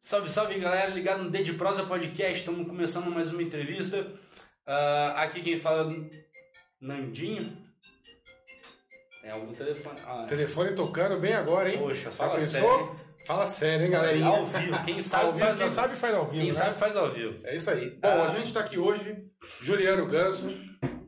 Salve, salve galera, ligado no D de Prosa Podcast, estamos começando mais uma entrevista. Uh, aqui quem fala Nandinho. Tem algum telefone? Ah, Telefone tocando bem agora, hein? Poxa, fala sério. Fala sério, hein, galerinha? Ao vivo, quem sabe Ao vivo, faz quem ao sabe faz ao vivo, Quem né? sabe faz ao vivo. É isso aí. Bom, Ah. a gente está aqui hoje, Juliano Ganso,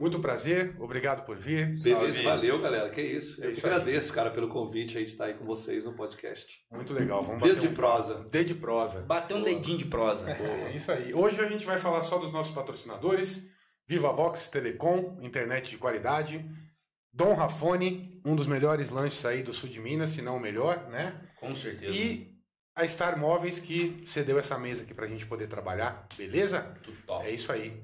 muito prazer, obrigado por vir. Beleza, Salve. valeu, galera. Que isso. É Eu isso agradeço, cara, pelo convite aí de estar aí com vocês no podcast. Muito legal, vamos Dedo bater de um prosa. D de prosa. Bateu um dedinho de prosa. É isso aí. Hoje a gente vai falar só dos nossos patrocinadores, Viva Vox Telecom, internet de qualidade, Dom Rafone, um dos melhores lanches aí do sul de Minas, se não o melhor, né? Com certeza. E a Star Móveis que cedeu essa mesa aqui pra gente poder trabalhar, beleza? Tudo top. É isso aí.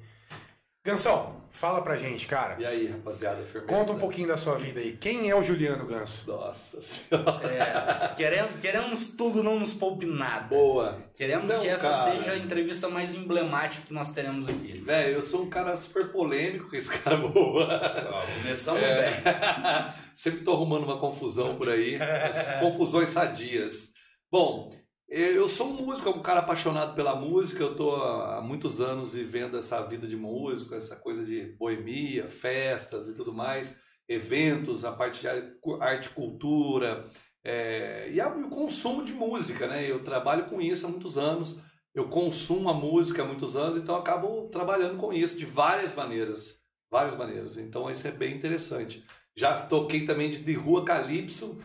Gansão, fala pra gente, cara. E aí, rapaziada, firmeza? Conta um pouquinho da sua vida aí. Quem é o Juliano Ganso? Nossa senhora. É, queremos, queremos tudo, não nos poupe nada. Boa. Queremos Não, que essa cara. seja a entrevista mais emblemática que nós teremos aqui. Velho, eu sou um cara super polêmico com esse cara boa. Ó, começamos É. bem. Sempre tô arrumando uma confusão por aí. confusões sadias. Bom, eu sou um músico, um cara apaixonado pela música. Eu tô há muitos anos vivendo essa vida de músico, essa coisa de boemia, festas e tudo mais, eventos, a parte de arte e cultura é, e, o consumo de música, né? Eu trabalho com isso há muitos anos. Eu consumo a música há muitos anos, então acabo trabalhando com isso de várias maneiras. Várias maneiras. Então isso é bem interessante. Já toquei também de, de Rua Calypso.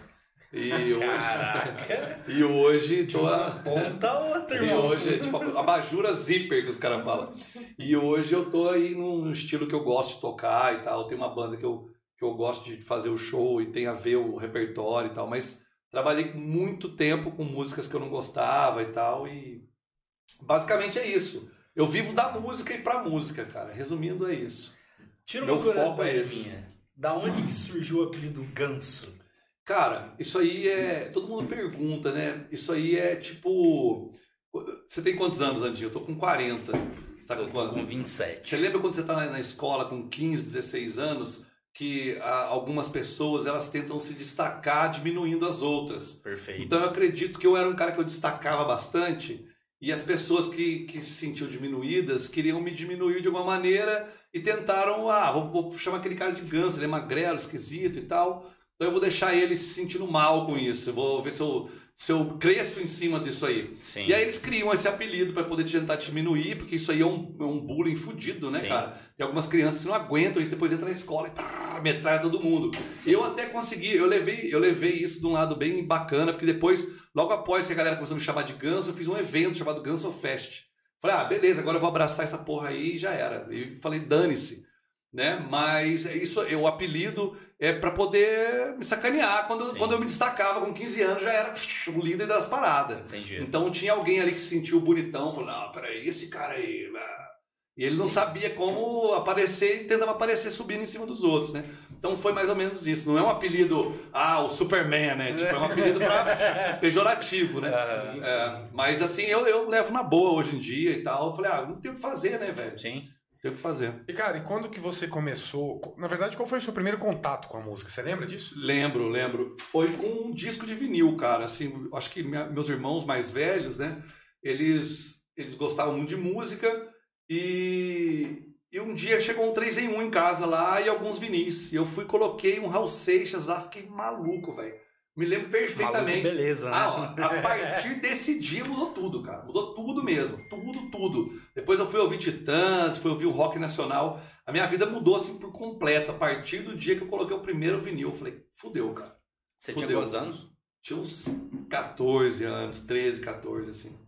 E hoje, Caraca. e hoje tô a- ponta a outra, e irmão. hoje é tipo a bajura zíper que os caras falam. E hoje eu tô aí num estilo que eu gosto de tocar e tal. Tem uma banda que eu, que eu gosto de fazer o show e tem a ver o repertório e tal. Mas trabalhei muito tempo com músicas que eu não gostava e tal. E basicamente é isso. Eu vivo da música e pra música, cara. Resumindo, é isso. Tira Meu foco é esse. minha. Da onde que surgiu o apelido Ganso? Cara, isso aí é. Todo mundo pergunta, né? Isso aí é tipo. Você tem quantos anos, Andinho? Eu tô com 40. Você tá com Com quanto? 27. Você lembra quando você tá na, escola com 15, 16 anos, que algumas pessoas elas tentam se destacar diminuindo as outras? Perfeito. Então eu acredito que eu era um cara que eu destacava bastante e as pessoas que, que se sentiam diminuídas queriam me diminuir de alguma maneira e tentaram, ah, vou, vou chamar aquele cara de ganso, ele é magrelo, esquisito e tal. Então eu vou deixar ele se sentindo mal com isso. Eu vou ver se eu, se eu cresço em cima disso aí. Sim. E aí eles criam esse apelido para poder tentar diminuir, porque isso aí é um, é um bullying fudido, né, Sim. cara? Tem algumas crianças que não aguentam isso, depois entra na escola e prrr, metralha todo mundo. Eu até consegui, eu levei, eu levei isso de um lado bem bacana, porque depois, logo após que a galera começou a me chamar de Ganso, eu fiz um evento chamado Ganso Fest. Falei, ah, beleza, agora eu vou abraçar essa porra aí e já era. E falei, dane-se. Né? Mas isso, o apelido é para poder me sacanear. Quando, Sim. quando eu me destacava com 15 anos, já era o líder das paradas. Entendi. Então tinha alguém ali que se sentiu bonitão, falou, não, peraí, esse cara aí. ah." E ele não sabia como aparecer e tentava aparecer subindo em cima dos outros, né? Então foi mais ou menos isso. Não é um apelido, ah, o Superman, né? Tipo, é um apelido pra pejorativo, né? Sim, É, mas assim, eu, eu levo na boa hoje em dia e tal. Eu falei, ah, não tem o que fazer, né, velho? Sim. Tem o que fazer. E cara, e quando que você começou? Na verdade, qual foi o seu primeiro contato com a música? Você lembra disso? Lembro, lembro. Foi com um disco de vinil, cara. Assim, acho que minha- meus irmãos mais velhos, né? Eles, eles gostavam muito de música e, e um dia chegou um 3 em 1 em casa lá e alguns vinis. E eu fui coloquei um Raul Seixas lá, fiquei maluco, velho. Me lembro Maluco, perfeitamente. beleza, né? Ah, ó, a partir desse dia mudou tudo, cara. Mudou tudo mesmo. Tudo, tudo. Depois eu fui ouvir Titãs, fui ouvir o rock nacional. A minha vida mudou assim por completo. A partir do dia que eu coloquei o primeiro vinil, eu falei, fudeu, cara. Você tinha Fudeu. quantos anos? Tinha uns 14 anos, 13, 14, assim.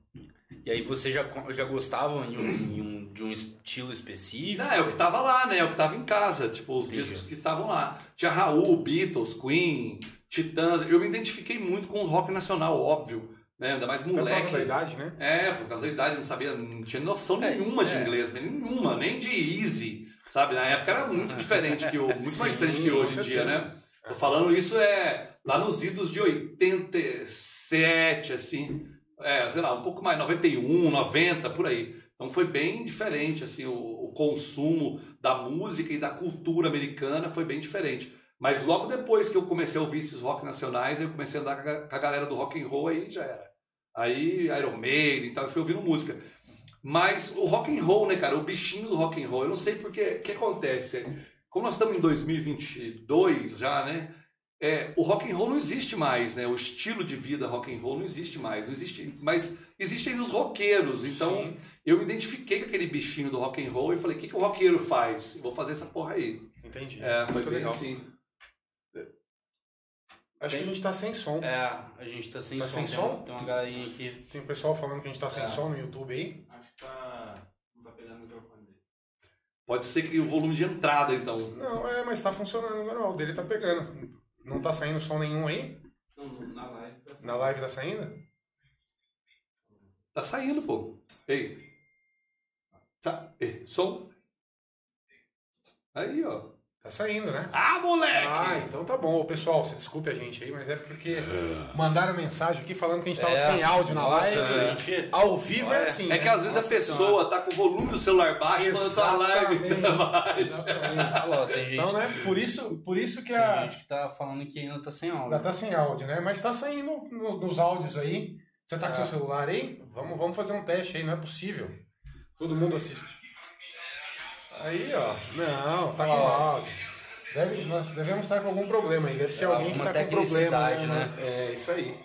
E aí você já, já gostava em um- em um- de um estilo específico? Não, é o que tava lá, né? É o que tava em casa. Tipo, os Entendi. discos que estavam lá. Tinha Raul, Beatles, Queen, Titãs. Eu me identifiquei muito com o rock nacional, óbvio. Né? Ainda mais Por causa moleque. da idade, né? É, por causa da idade, não sabia, não tinha noção É, nenhuma de é. inglês, né? nenhuma, nem de easy, sabe? Na época era muito diferente que o, muito mais diferente que hoje em dia, né? Tô falando isso é lá nos idos de 87, assim, é, sei lá, um pouco mais, 91, 90, por aí. Então foi bem diferente, assim, o, o consumo da música e da cultura americana foi bem diferente. Mas logo depois que eu comecei a ouvir esses rock nacionais, eu comecei a andar com a, galera do rock and roll aí já era. Aí Iron Maiden e tal, eu fui ouvindo música. Mas o rock and roll, né, cara, o bichinho do rock and roll, eu não sei porque, o que acontece? Como nós estamos em 2022 já, né? É, o rock and roll não existe mais, né? O estilo de vida rock and roll não existe mais, não existe, mas existem os roqueiros. Então, Sim. eu me identifiquei com aquele bichinho do rock and roll e falei: "O que, que o roqueiro faz? Eu vou fazer essa porra aí". Entendi. É, foi Muito bem legal. assim. Acho que a gente tá sem som. É, a gente tá sem Tá som. sem tem, som? tem uma galerinha aqui. Tem um pessoal falando que a gente tá sem É. som no YouTube aí. Acho que tá. Não tá pegando o microfone dele. Pode ser que o volume de entrada, então. Não, é, mas tá funcionando normal. O dele tá pegando. Não tá saindo som nenhum aí? Não, na live. Tá Na live tá saindo? Tá saindo, pô. Ei. Tá. Ei, som. Aí, ó. Tá saindo, né? Ah, moleque! Ah, então tá bom. Pessoal, você desculpe a gente aí, mas é porque mandaram mensagem aqui falando que a gente tava É, sem áudio na live. a gente- Ao vivo é Olha, assim. É né? que às vezes a Nossa pessoa tá com o volume do celular baixo quando tá live Exatamente. tá tem Então, né? Por isso, por isso que tem a. gente que tá falando que ainda tá sem Ainda áudio. tá sem áudio, né? Mas tá saindo no- nos áudios aí. Você tá com É. seu celular aí? Vamos, vamos fazer um teste aí, não é possível. Todo mundo assiste. Aí, ó. Não, tá com áudio. Deve, nós devemos estar com algum problema aí. Deve ser alguém que Alguma tá com problema. tecnicidade, né? É, isso aí.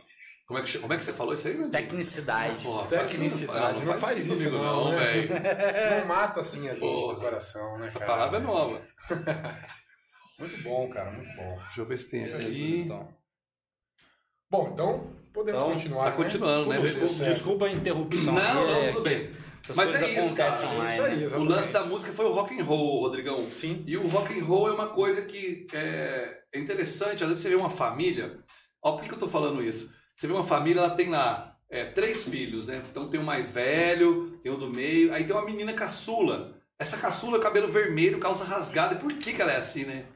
Como é, que, como é que você falou isso aí, meu Tecnicidade. Porra, Tecnicidade. Não faz isso, comigo, não, né? velho. Não mata assim a gente Porra. do coração, né, Essa cara? palavra é nova. Muito bom, cara, muito bom. Deixa eu ver se tem Isso aqui. Então, Bom, então podemos Então, continuar. tá né? continuando, né? Desculpa, desculpa a interrupção. Não, não, é tudo bem. Essas Mas coisas é isso, acontecem cara, é online. isso aí, né? O lance da música foi o rock and roll, Rodrigão. Sim. E o rock and roll é uma coisa que é, é interessante. Às vezes você vê uma família. Ó, por que, que eu tô falando isso? Você vê uma família, ela tem lá é, três filhos, né? Então tem o mais velho, tem o do meio, aí tem uma menina caçula. Essa caçula, cabelo vermelho, calça rasgada. E por que, que ela é assim, né?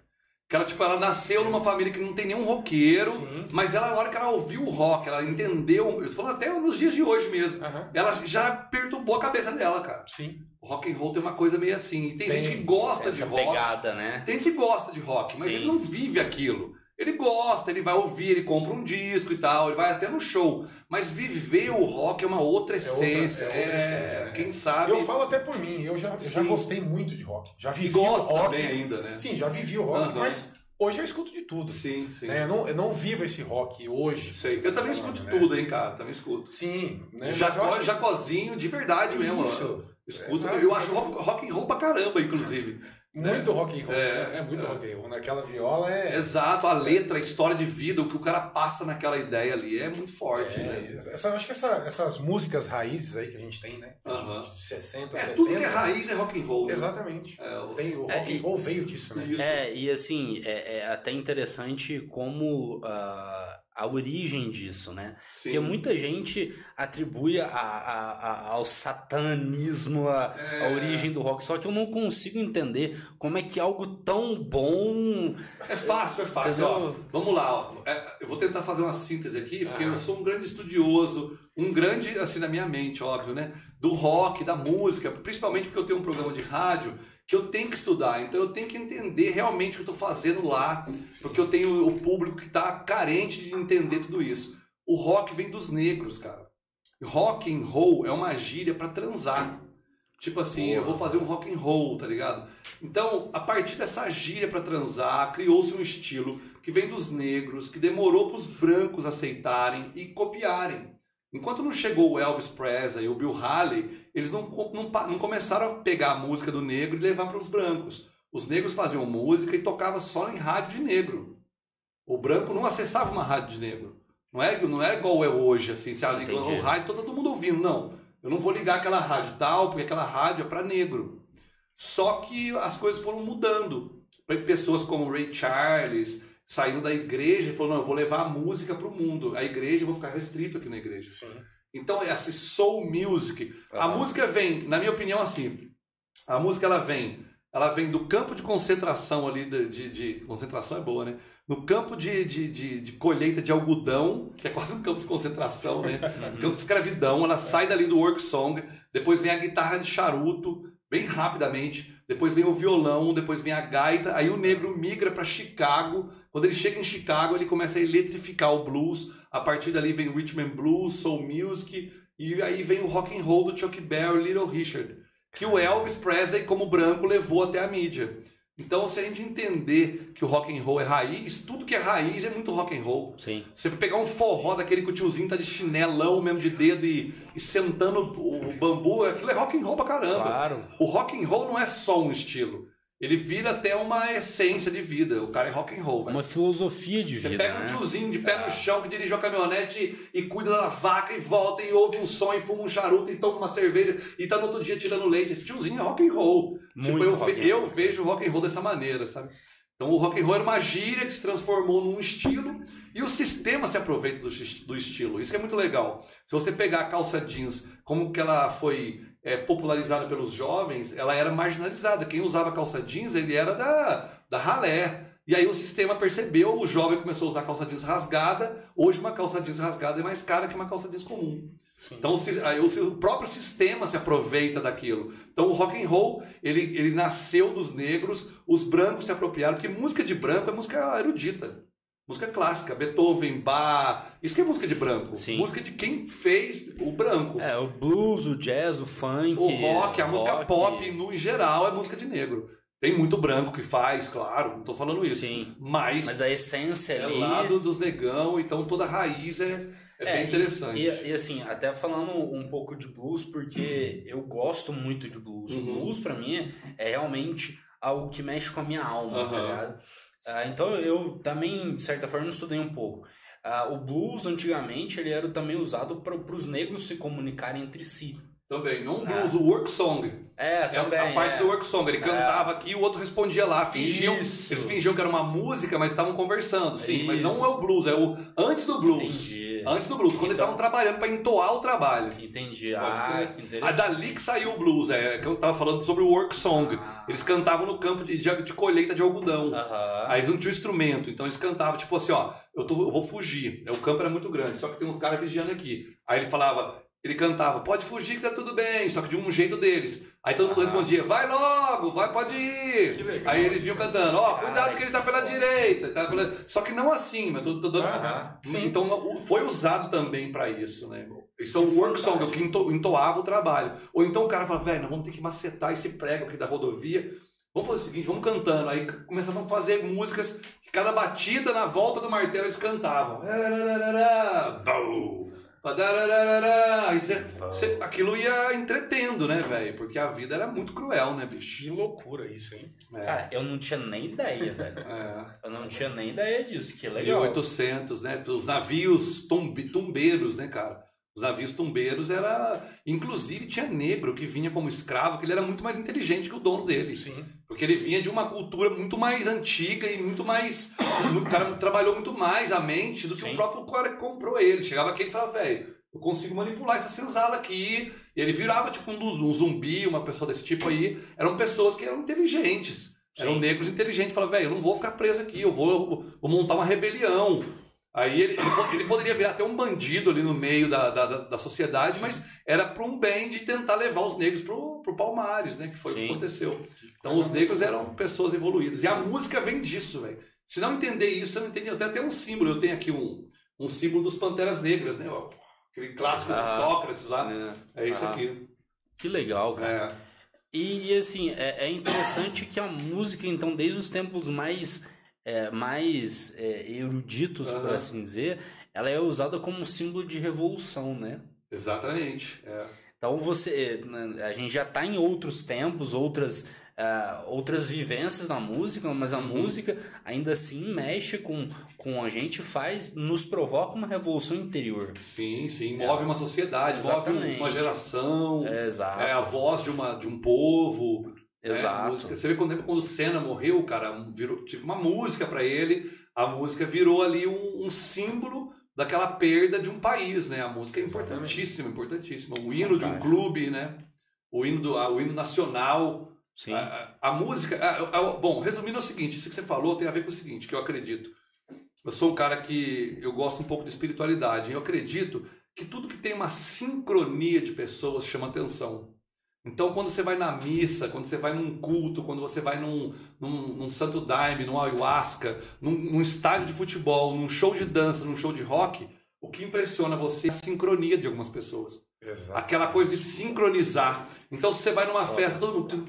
Que ela, tipo, ela nasceu numa família que não tem nenhum roqueiro, Sim. mas ela, na hora que ela ouviu o rock, ela entendeu, eu tô falando até nos dias de hoje mesmo, Aham. ela já perturbou a cabeça dela, cara. Sim. O rock and roll tem uma coisa meio assim. E tem, Tem gente que gosta de rock. pegada, né? Tem gente que gosta de rock, mas Sim. ele não vive aquilo. Ele gosta, ele vai ouvir, ele compra um disco e tal, ele vai até no show. Mas viver o rock é uma outra outra- essência. é outra essência, né? Quem sabe. Eu falo até por mim, eu já, eu já gostei muito de rock. Já vivi o rock. ainda, né? Sim, já vivi o rock, Aham. mas hoje eu escuto de tudo. Sim, sim. né? Eu, não, eu não vivo esse rock hoje. Sei. Eu também falando, escuto né? tudo, hein, cara? Também escuto. Sim, né? Jacó, acho- Jacozinho, de verdade mesmo. ó. Isso. Escuta, Exato. eu acho rock, rock and roll pra caramba, inclusive. Muito rock and roll. É, né? É, muito é. rock and roll. Naquela viola é. Exato, a letra, a história de vida, o que o cara passa naquela ideia ali é muito forte, né? É, essa, acho que essa- essas músicas raízes aí que a gente tem, né? De- Aham. De 60, É, 70. tudo que é raiz é rock and roll. né? Exatamente. É, o- Tem, o É, rock and roll veio disso, né? Isso. É, e assim, é, é até interessante como ah, a origem disso, né? Sim. Porque muita gente atribui a, a- a- ao satanismo a, a É. origem do rock, só que eu não consigo entender como é que algo tão bom. É fácil, é fácil. Ó, vamos lá, ó. É, eu vou tentar fazer uma síntese aqui, porque Ah. eu sou um grande estudioso, um grande, assim, na minha mente, óbvio, né? Do rock, da música, principalmente porque eu tenho um programa de rádio que eu tenho que estudar, então eu tenho que entender realmente o que eu estou fazendo lá, porque eu tenho o público que está carente de entender tudo isso. O rock vem dos negros, cara. Rock and roll é uma gíria para transar. Tipo assim, eu vou fazer um rock and roll, tá ligado? Então, a partir dessa gíria para transar, criou-se um estilo que vem dos negros, que demorou para os brancos aceitarem e copiarem. Enquanto não chegou o Elvis Presley e o Bill Haley, eles não, não, não começaram a pegar a música do negro e levar para os brancos. Os negros faziam música e tocavam só em rádio de negro. O branco não acessava uma rádio de negro. Não é, não é igual é hoje, assim, se liga o rádio, tá todo mundo ouvindo. Não. Eu não vou ligar aquela rádio tal, porque aquela rádio é para negro. Só que as coisas foram mudando. Pessoas como Ray Charles saíram da igreja e falaram: não, eu vou levar a música para o mundo. A igreja, eu vou ficar restrito aqui na igreja. Sim. Então, essa soul music. A Aham. música vem, na minha opinião, assim. A música ela vem, ela vem do campo de concentração ali de, de, de- concentração é boa, né? No campo de, de, de, de colheita de algodão, que é quase um campo de concentração, né? campo de escravidão, ela sai dali do work song, depois vem a guitarra de charuto, bem rapidamente. Depois vem o violão, depois vem a gaita. Aí o negro migra para Chicago. Quando ele chega em Chicago, ele começa a eletrificar o blues. A partir dali vem Rhythm and Blues, Soul Music. E aí vem o rock and roll do Chuck Berry, Little Richard. Que o Elvis Presley, como branco, levou até a mídia. Então, se a gente entender que o rock and roll é raiz, tudo que é raiz é muito rock and roll. Sim. Você pegar um forró daquele que o tiozinho tá de chinelão mesmo de dedo e, e sentando o bambu, aquilo é rock and roll pra caramba. Claro. O rock and roll não é só um estilo. Ele vira até uma essência de vida. O cara é rock and roll, velho. Uma filosofia de Você vida, pega um né? tiozinho de pé no chão que dirigiu a caminhonete e cuida da vaca e volta e ouve um som e fuma um charuto e toma uma cerveja e tá no outro dia tirando leite. Esse tiozinho é rock and roll. tipo, Muito eu, rock ve- eu vejo o rock and roll dessa maneira, sabe? Então o rock and roll era uma gíria que se transformou num estilo e o sistema se aproveita do, do estilo. Isso que é muito legal. Se você pegar a calça jeans, como que ela foi é, popularizada pelos jovens, ela era marginalizada. Quem usava calça jeans, ele era da, da ralé. E aí o sistema percebeu, o jovem começou a usar calça jeans rasgada. Hoje uma calça jeans rasgada é mais cara que uma calça jeans comum. Sim. Então o, próprio sistema se aproveita daquilo. Então o rock and roll, ele, ele nasceu dos negros, os brancos se apropriaram, porque música de branco é música erudita. Música clássica, Beethoven, Bach, isso que é música de branco. Sim. Música de quem fez o branco. É, o blues, o jazz, o funk. o rock, a música rock. pop, no em geral, é música de negro. Tem muito branco que faz, claro, não tô falando isso. Sim. Mas, Mas a essência é ali. lá do- dos negão, então toda a raiz é, é, bem e- interessante. E, e, assim, até falando um pouco de blues, porque eu gosto muito de blues. O Uhum. blues, pra mim, é, é realmente algo que mexe com a minha alma, tá Aham. ligado? Ah, então eu também, de certa forma, estudei um pouco. Ah, o blues, antigamente, ele era também usado para os negros se comunicarem entre si. Também, não o Ah. blues, o work song. É, É também. a parte é. do work song. Ele cantava aqui e o outro respondia lá. Fingiam, Isso. eles fingiam que era uma música, mas estavam conversando. Sim, mas não Isso. é o blues, é o antes do blues. Entendi. Antes do blues, quando eles Então- estavam trabalhando para entoar o trabalho. Entendi. Ah, que A interessante. dali que saiu o blues, é que eu tava falando sobre o work song. Ah. Eles cantavam no campo de, de, de colheita de algodão. Aham. Aí eles não tinham instrumento, então eles cantavam, tipo assim, ó, eu, tô, eu vou fugir. O campo era muito grande, só que tem uns caras vigiando aqui. Aí ele falava, ele cantava, pode fugir que tá tudo bem, só que de um jeito deles. Aí todo mundo Ah. respondia, vai logo, vai, pode ir. Que legal Aí eles vinham cantando, ó, cuidado Cara, que ele tá pela direita. Tá pela... Só que não assim, mas tô, tô dando. Sim. Então foi usado também pra isso, né? Isso é Que work song, é que ento- entoava o trabalho. Ou então o cara fala, velho, nós vamos ter que macetar esse prego aqui da rodovia. Vamos fazer o seguinte, vamos cantando. Aí começavam a fazer músicas que cada batida na volta do martelo eles cantavam. Aí cê- cê- aquilo ia entretendo, né, velho? Porque a vida era muito cruel, né, bicho? Que loucura isso, hein? É. Cara, eu não tinha nem ideia, velho. É. Eu não tinha nem ideia disso. Que legal. 1800, né? Os navios tumbe- tumbeiros, né, cara? Os navios tumbeiros era. Inclusive tinha negro que vinha como escravo, que ele era muito mais inteligente que o dono dele. Sim. Porque ele vinha de uma cultura muito mais antiga e muito mais. O cara trabalhou muito mais a mente do que Sim. o próprio cara que comprou ele. Chegava aqui e falava, velho, eu consigo manipular essa senzala aqui. E ele virava tipo um, um zumbi, uma pessoa desse tipo aí. Eram pessoas que eram inteligentes. Eram Sim. negros inteligentes. Falava, velho, eu não vou ficar preso aqui, eu vou, vou montar uma rebelião. Aí ele, ele, po- ele poderia virar até um bandido ali no meio da, da, da- da sociedade, mas era para um bem de tentar levar os negros pro, pro Palmares, né? Que foi o que Sim. aconteceu. Então os negros eram pessoas evoluídas. E a música vem disso, velho. Se não entender isso, você não entende. Até tem um símbolo. Eu tenho aqui um, um símbolo dos Panteras Negras, né? Aquele clássico Ah. de Sócrates lá. né? É isso Ah. aqui. Que legal, cara. É. E, e, assim, é, é interessante que a música, então, desde os tempos mais, é, mais é, eruditos, por Aham. assim dizer, ela é usada como um símbolo de revolução, né? Exatamente. É. Então você, né, a gente já está em outros tempos, outras, ah, outras vivências na música, mas a Uhum. música ainda assim mexe com, com a gente, faz, nos provoca uma revolução interior. Sim, sim. Move uma sociedade, move Exatamente. uma geração. É. É a voz de, uma, de um povo. A exato. Você vê quando, quando o Senna morreu, cara, virou, tive uma música pra ele. A música virou ali um, um símbolo daquela perda de um país, né? A música é importantíssima, importantíssima. O hino de um clube, né? O hino, do, o hino nacional. Sim. A, a- a música. a- bom, resumindo é o seguinte: isso que você falou tem a ver com o seguinte, que eu acredito. Eu sou um cara que eu gosto um pouco de espiritualidade. e Eu acredito que tudo que tem uma sincronia de pessoas chama atenção. Então, quando você vai na missa, quando você vai num culto, quando você vai num, num, num santo daime, num ayahuasca, num, num estádio de futebol, num show de dança, num show de rock, o que impressiona você é a sincronia de algumas pessoas. Exato. Aquela coisa de sincronizar. Então, se você vai numa festa, todo mundo.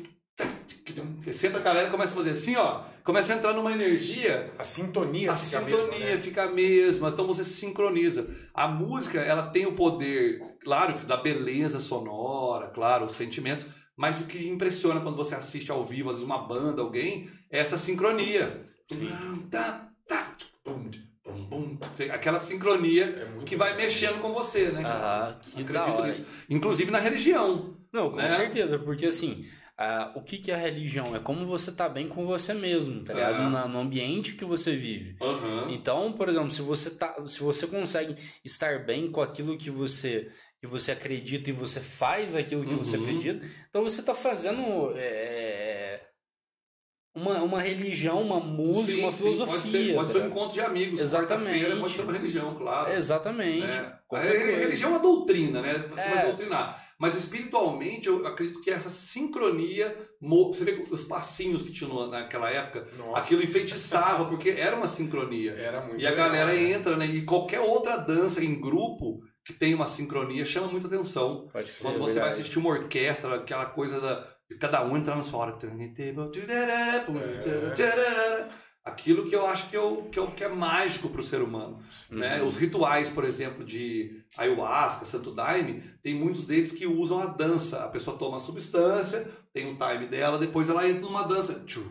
Senta a galera e começa a fazer assim, ó. Começa a entrar numa energia A sintonia a fica a sintonia mesma, né? fica a mesma, então você se sincroniza. A música, ela tem o poder, claro, que da beleza sonora, claro, os sentimentos, mas o que impressiona quando você assiste ao vivo, às vezes uma banda, alguém, é essa sincronia. Aquela sincronia É que vai mexendo com você, né? Ah, que Acredito da hora. nisso. Inclusive na religião. Não, com né? certeza, porque assim, ah, o que, que é a religião? É como você tá bem com você mesmo, tá ligado? É. Na- no ambiente que você vive. Aham. Então, por exemplo, se você tá, se você consegue estar bem com aquilo que você que você acredita e você faz aquilo que você Uhum. acredita, então você tá fazendo é, uma, uma religião, uma música, Sim, uma sim, filosofia. Pode ser, pode tá ser um encontro de amigos. Exatamente. Pode ser uma religião, claro. Exatamente. É. A religião é uma doutrina, né? Você É. vai doutrinar. Mas espiritualmente, eu acredito que essa sincronia. Você vê os passinhos que tinham naquela época, Nossa. aquilo enfeitiçava, porque era uma sincronia. Era muito E a legal, galera né? entra, né? E qualquer outra dança em grupo que tem uma sincronia chama muita atenção. Pode crer, Quando é você vai verdade. assistir uma orquestra, aquela coisa da, de cada um entrar na sua hora. Aquilo que eu acho que, eu, que, eu, que é mágico para o ser humano. Né? Uhum. Os rituais, por exemplo, de ayahuasca, santo daime, tem muitos deles que usam a dança. A pessoa toma a substância, tem o time dela, depois ela entra numa dança. Tchu,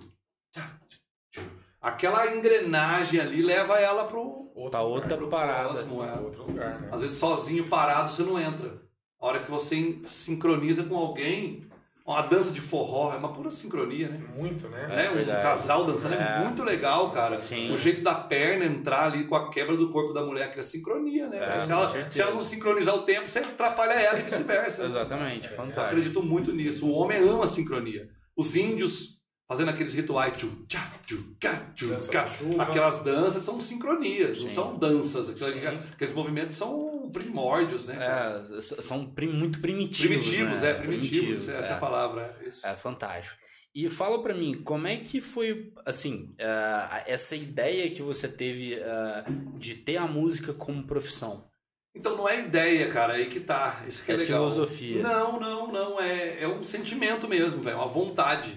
tchá, tchu, tchu. Aquela engrenagem ali leva ela lugar, outra pro parada. cosmo, é. Outro lugar, né? Às vezes sozinho, parado, você não entra. A hora que você sincroniza com alguém, uma dança de forró, é uma pura sincronia, né? Muito, né? né? Um verdade. casal dançando é. É. muito legal, cara. Sim. O jeito da perna entrar ali com a quebra do corpo da mulher, que é sincronia, né? É, se, ela, se ela não sincronizar o tempo, você atrapalha ela e vice-versa. Exatamente, Eu fantástico. acredito muito nisso. O homem ama a sincronia. Os índios fazendo aqueles rituais, tchu, tchá, tchu, cá, tchu, cá. aquelas danças são sincronias, não Sim. são danças. Aqueles, aqueles movimentos são primórdios, né? É, são prim- muito primitivos. primitivos, né? é, primitivos, essa é é. a palavra. é Isso. É fantástico. E fala pra mim, como é que foi, assim, ah, essa ideia que você teve ah, de ter a música como profissão? Então não é ideia, cara, aí que tá. Isso que é, É legal. filosofia. Não, não, não. É, é um sentimento mesmo, velho. Uma vontade.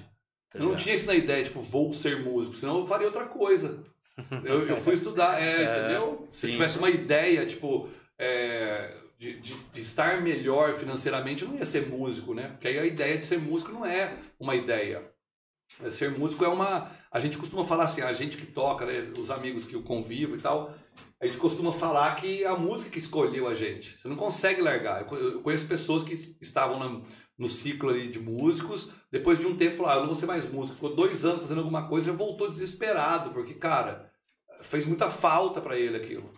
Tá eu não ligado? tinha isso na ideia, tipo, vou ser músico, senão eu faria outra coisa. Eu, eu fui estudar, é, É, entendeu? Se sim. eu tivesse uma ideia, tipo, é, de, de, de estar melhor financeiramente, eu não ia ser músico, né? Porque aí a ideia de ser músico não é uma ideia. É, Ser músico é uma. A gente costuma falar assim, a gente que toca, né, os amigos que eu convivo e tal, a gente costuma falar que a música escolheu a gente. Você não consegue largar. Eu co- Eu conheço pessoas que estavam na- no ciclo ali de músicos, depois de um tempo falaram, ah, eu não vou ser mais músico. Ficou dois anos fazendo alguma coisa e voltou desesperado, porque, cara, fez muita falta pra ele aquilo.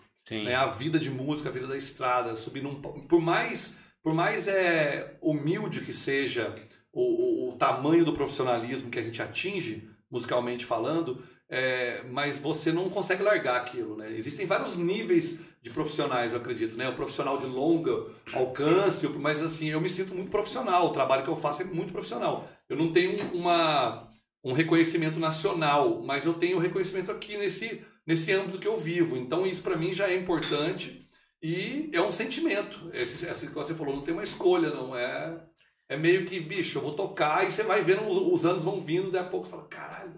Né? A vida de música, a vida da estrada, subir num por mais por mais é humilde que seja o, o- o tamanho do profissionalismo que a gente atinge musicalmente falando, é, mas você não consegue largar aquilo, né? Existem vários níveis de profissionais, eu acredito, né? O profissional de longa alcance, mas assim, eu me sinto muito profissional, o trabalho que eu faço é muito profissional. Eu não tenho uma um reconhecimento nacional, mas eu tenho reconhecimento aqui nesse nesse âmbito que eu vivo. Então isso para mim já é importante e é um sentimento. Esse, esse que você falou, não tem uma escolha, não é. É meio que, bicho, eu vou tocar e você vai vendo, os, os anos vão vindo, daí a pouco você fala, caralho,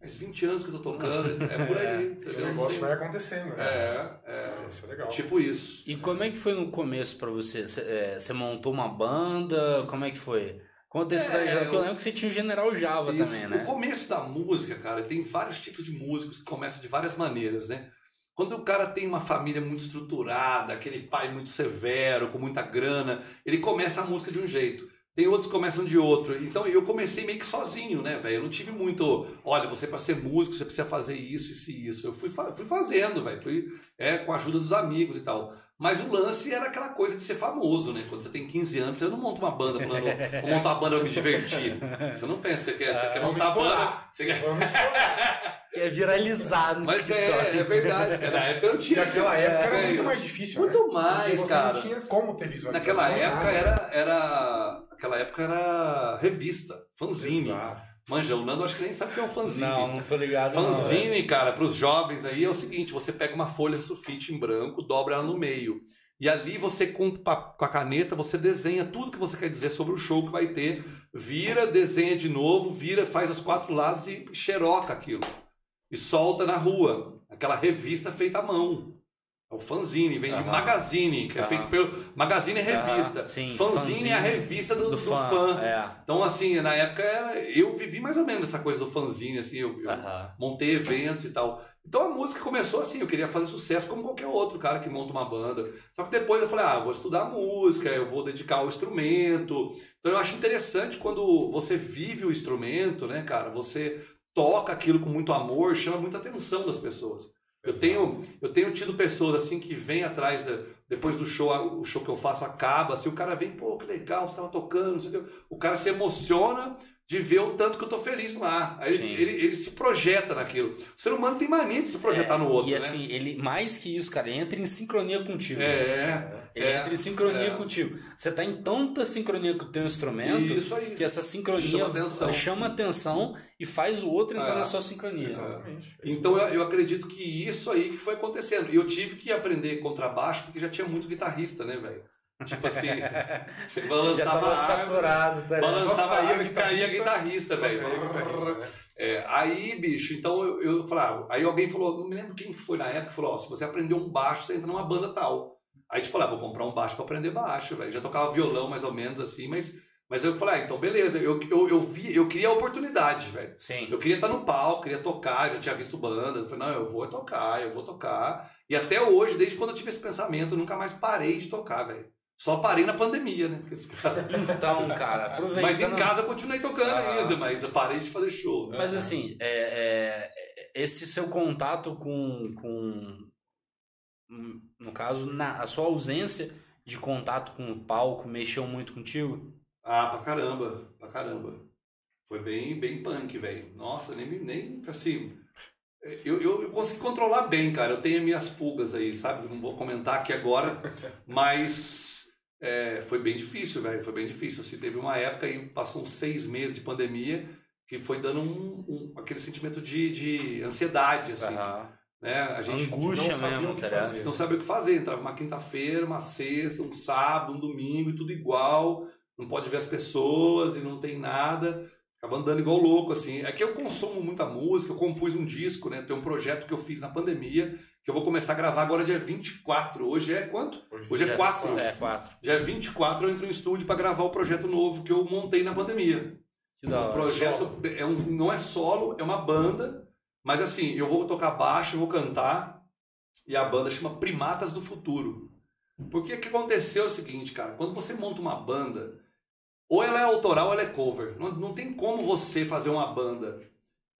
faz 20 anos que eu tô tocando, é por aí. O entendeu? Não negócio vai acontecendo, né? É, é. Isso é legal. Tipo isso. E como é que foi no começo pra você? Você, é, você montou uma banda? Como é que foi? Conta isso É, daí, porque eu lembro que você tinha o General Java Isso. também, O né? começo da música, cara, tem vários tipos de músicos que começam de várias maneiras, né? Quando o cara tem uma família muito estruturada, aquele pai muito severo, com muita grana, ele começa a música de um jeito. Tem outros que começam de outro. Então eu comecei meio que sozinho, né, velho? Eu não tive muito. Olha, você para ser músico, você precisa fazer isso, isso e isso. Eu fui, fui fazendo, velho. Fui é, com a ajuda dos amigos e tal. Mas o lance era aquela coisa de ser famoso, né? Quando você tem 15 anos, você não monta uma banda falando, vou montar uma banda pra me divertir. Você não pensa, você quer, você quer Vamos montar a banda. estourar. Você quer... Vamos estourar. É viralizar no Mas é, é verdade, cara. Na época eu tinha. naquela época era muito mais difícil, Muito né? mais, Porque você cara. não tinha como ter visualização. Naquela época nada. era, era. Aquela época era revista, fanzine. Exato. Manja, o Nando acho que nem sabe o que é um fanzine. Não, não tô ligado. não. Fanzine, cara, para os jovens aí é o seguinte: você pega uma folha sulfite em branco, dobra ela no meio. E ali você, com a caneta, você desenha tudo que você quer dizer sobre o show que vai ter. Vira, desenha de novo, vira, faz os quatro lados e xeroca aquilo. E solta na rua. Aquela revista feita à mão. O fanzine, vem de Aham. magazine, que é Aham. feito pelo. Magazine é revista. Aham, sim, fanzine, fanzine é a revista do, Do do fã. fã. É. Então, assim, na época eu vivi mais ou menos essa coisa do fanzine, assim, eu, eu montei eventos e tal. Então a música começou assim, eu queria fazer sucesso como qualquer outro cara que monta uma banda. Só que depois eu falei, ah, vou estudar música, eu vou dedicar ao instrumento. Então eu acho interessante quando você vive o instrumento, né, cara? Você toca aquilo com muito amor, chama muita atenção das pessoas. Eu tenho, eu tenho tido pessoas assim que vêm atrás da, depois do show, o show que eu faço acaba, assim, o cara vem, pô, que legal, você estava tocando, não sei o o cara se emociona de ver o tanto que eu tô feliz lá. Aí ele, ele, ele se projeta naquilo. O ser humano tem mania de se projetar no outro, E né? assim, ele, mais que isso, cara, ele entra em sincronia contigo. É, Ele é, entra em sincronia é. contigo. Você tá em tanta sincronia com o teu instrumento Isso aí. que essa sincronia Chama atenção. chama atenção e faz o outro entrar É. na sua sincronia. Exatamente. É Então eu, eu acredito que isso aí que foi acontecendo. E eu tive que aprender contrabaixo porque já tinha muito guitarrista, né, velho? Tipo assim, você balançava a árvore, saturado, tá ligado? balançava Só a saía árvore e caía guitarrista, guitarrista, velho. guitarrista, né? É, aí, bicho, então eu, eu falava, aí alguém falou, não me lembro quem que foi na época, falou, ó, se você aprender um baixo, você entra numa banda tal. Aí a gente falou, ah, vou comprar um baixo pra aprender baixo, velho. Já tocava violão mais ou menos assim, mas, mas eu falei, ah, então beleza, eu, eu, eu vi, eu queria a oportunidade, velho. Sim. Eu queria estar no palco, queria tocar, já tinha visto banda. Eu falei, não, eu vou tocar, eu vou tocar. E até hoje, desde quando eu tive esse pensamento, eu nunca mais parei de tocar, velho. Só parei na pandemia, né? Cara- Então, cara, aproveitando... Mas em casa eu continuei tocando Ah. ainda, mas eu parei de fazer show. Mas assim, é, é, esse seu contato com, com hum, no caso, na, a sua ausência de contato com o palco mexeu muito contigo? Ah, pra caramba, pra caramba. Foi bem, bem punk, velho. Nossa, nem, nem assim. Eu, eu, eu consegui controlar bem, cara. Eu tenho as minhas fugas aí, sabe? Não vou comentar aqui agora, mas é, foi bem difícil, velho. Foi bem difícil. Assim, teve uma época aí, passou uns seis meses de pandemia, que foi dando um, um- aquele sentimento de, de ansiedade, assim. Aham. Né? A gente Angústia não sabia mesmo, o que tá fazer. você não sabia o que fazer. Entrava uma quinta-feira, uma sexta, um sábado, um domingo e tudo igual. Não pode ver as pessoas e não tem nada. Ficava andando igual louco, assim. É que eu consumo muita música, eu compus um disco, né? Tem um projeto que eu fiz na pandemia, que eu vou começar a gravar agora dia 24. Hoje é quanto? Hoje é Já- 4. É, quatro. Dia 24 eu entro no estúdio para gravar o projeto novo que eu montei na pandemia. Que da O hora. projeto é um, não é solo, é uma banda, mas assim, eu vou tocar baixo, eu vou cantar, e a banda chama Primatas do Futuro. Porque o que aconteceu é o seguinte, cara, quando você monta uma banda, ou ela é autoral ou ela é cover. Não, não tem como você fazer uma banda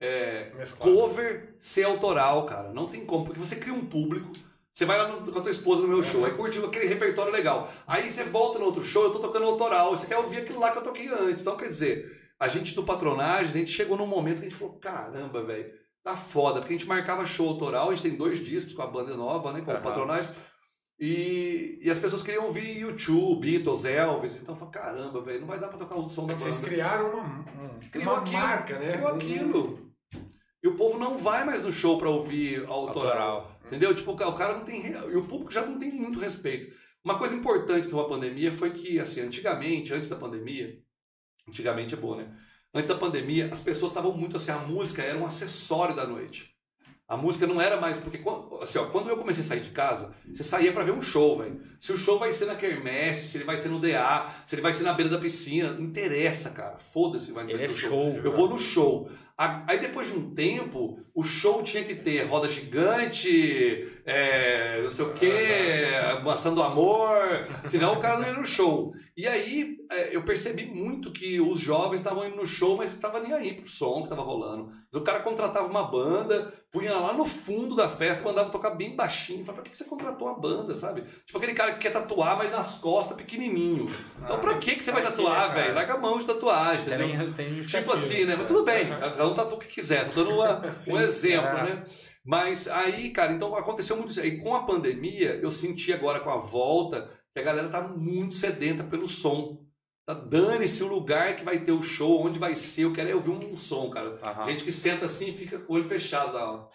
é, cover ser autoral, cara. Não tem como, porque você cria um público. Você vai lá no- com a tua esposa no meu show, aí curtiu aquele repertório legal. Aí você volta no outro show, eu tô tocando autoral, você quer ouvir aquilo lá que eu toquei antes. Então, quer dizer, a gente do patronagem, a gente chegou num momento que a gente falou, caramba, velho, tá foda, porque a gente marcava show autoral, a gente tem dois discos com a banda nova, né, com o Aham. patronagem, e, e as pessoas queriam ouvir YouTube, Beatles, Elvis, então eu falei, caramba, velho, não vai dar pra tocar o som da É vocês banda. criaram uma, um- Criou uma aquilo, marca, né? Criou aquilo. E o povo não vai mais no show pra ouvir autoral. Autoral. Entendeu? Tipo, o ca- o cara não tem. E o público já não tem muito respeito. Uma coisa importante de uma pandemia foi que, assim, antigamente, antes da pandemia, antigamente é bom, né? Antes da pandemia, as pessoas estavam muito assim, a música era um acessório da noite. A música não era mais. Porque, quando, assim, ó, quando eu comecei a sair de casa, você saía pra ver um show, velho. Se o show vai ser na Kermesse, se ele vai ser no DA, se ele vai ser na beira da piscina, não interessa, cara. Foda-se, vai ser é o show. eu vou no show. Aí depois de um tempo, o show tinha que ter roda gigante, é, não sei o quê, maçã do amor, senão o cara não ia no show. E aí é, eu percebi muito que os jovens estavam indo no show, mas não estavam nem aí pro som que estava rolando. O cara contratava uma banda, punha lá no fundo da festa, mandava tocar bem baixinho. Falei, pra que você contratou uma banda, sabe? Tipo aquele cara que quer tatuar, mas nas costas, pequenininho. Então pra que, que você vai tatuar, cara? velho? Larga a mão de tatuagem, entendeu? Tem, tem justificativa. Tipo assim, né? Mas tudo bem, cada um tatua o que quiser, tô dando uma- Sim, um exemplo, é. né? Mas aí, cara, então aconteceu muito isso. Aí com a pandemia, eu senti agora com a volta que a galera tá muito sedenta pelo som. Tá, Dane-se o lugar que vai ter o show, onde vai ser, eu quero é ouvir um som, cara. Aham. Gente que senta assim e fica com o olho fechado lá, ó.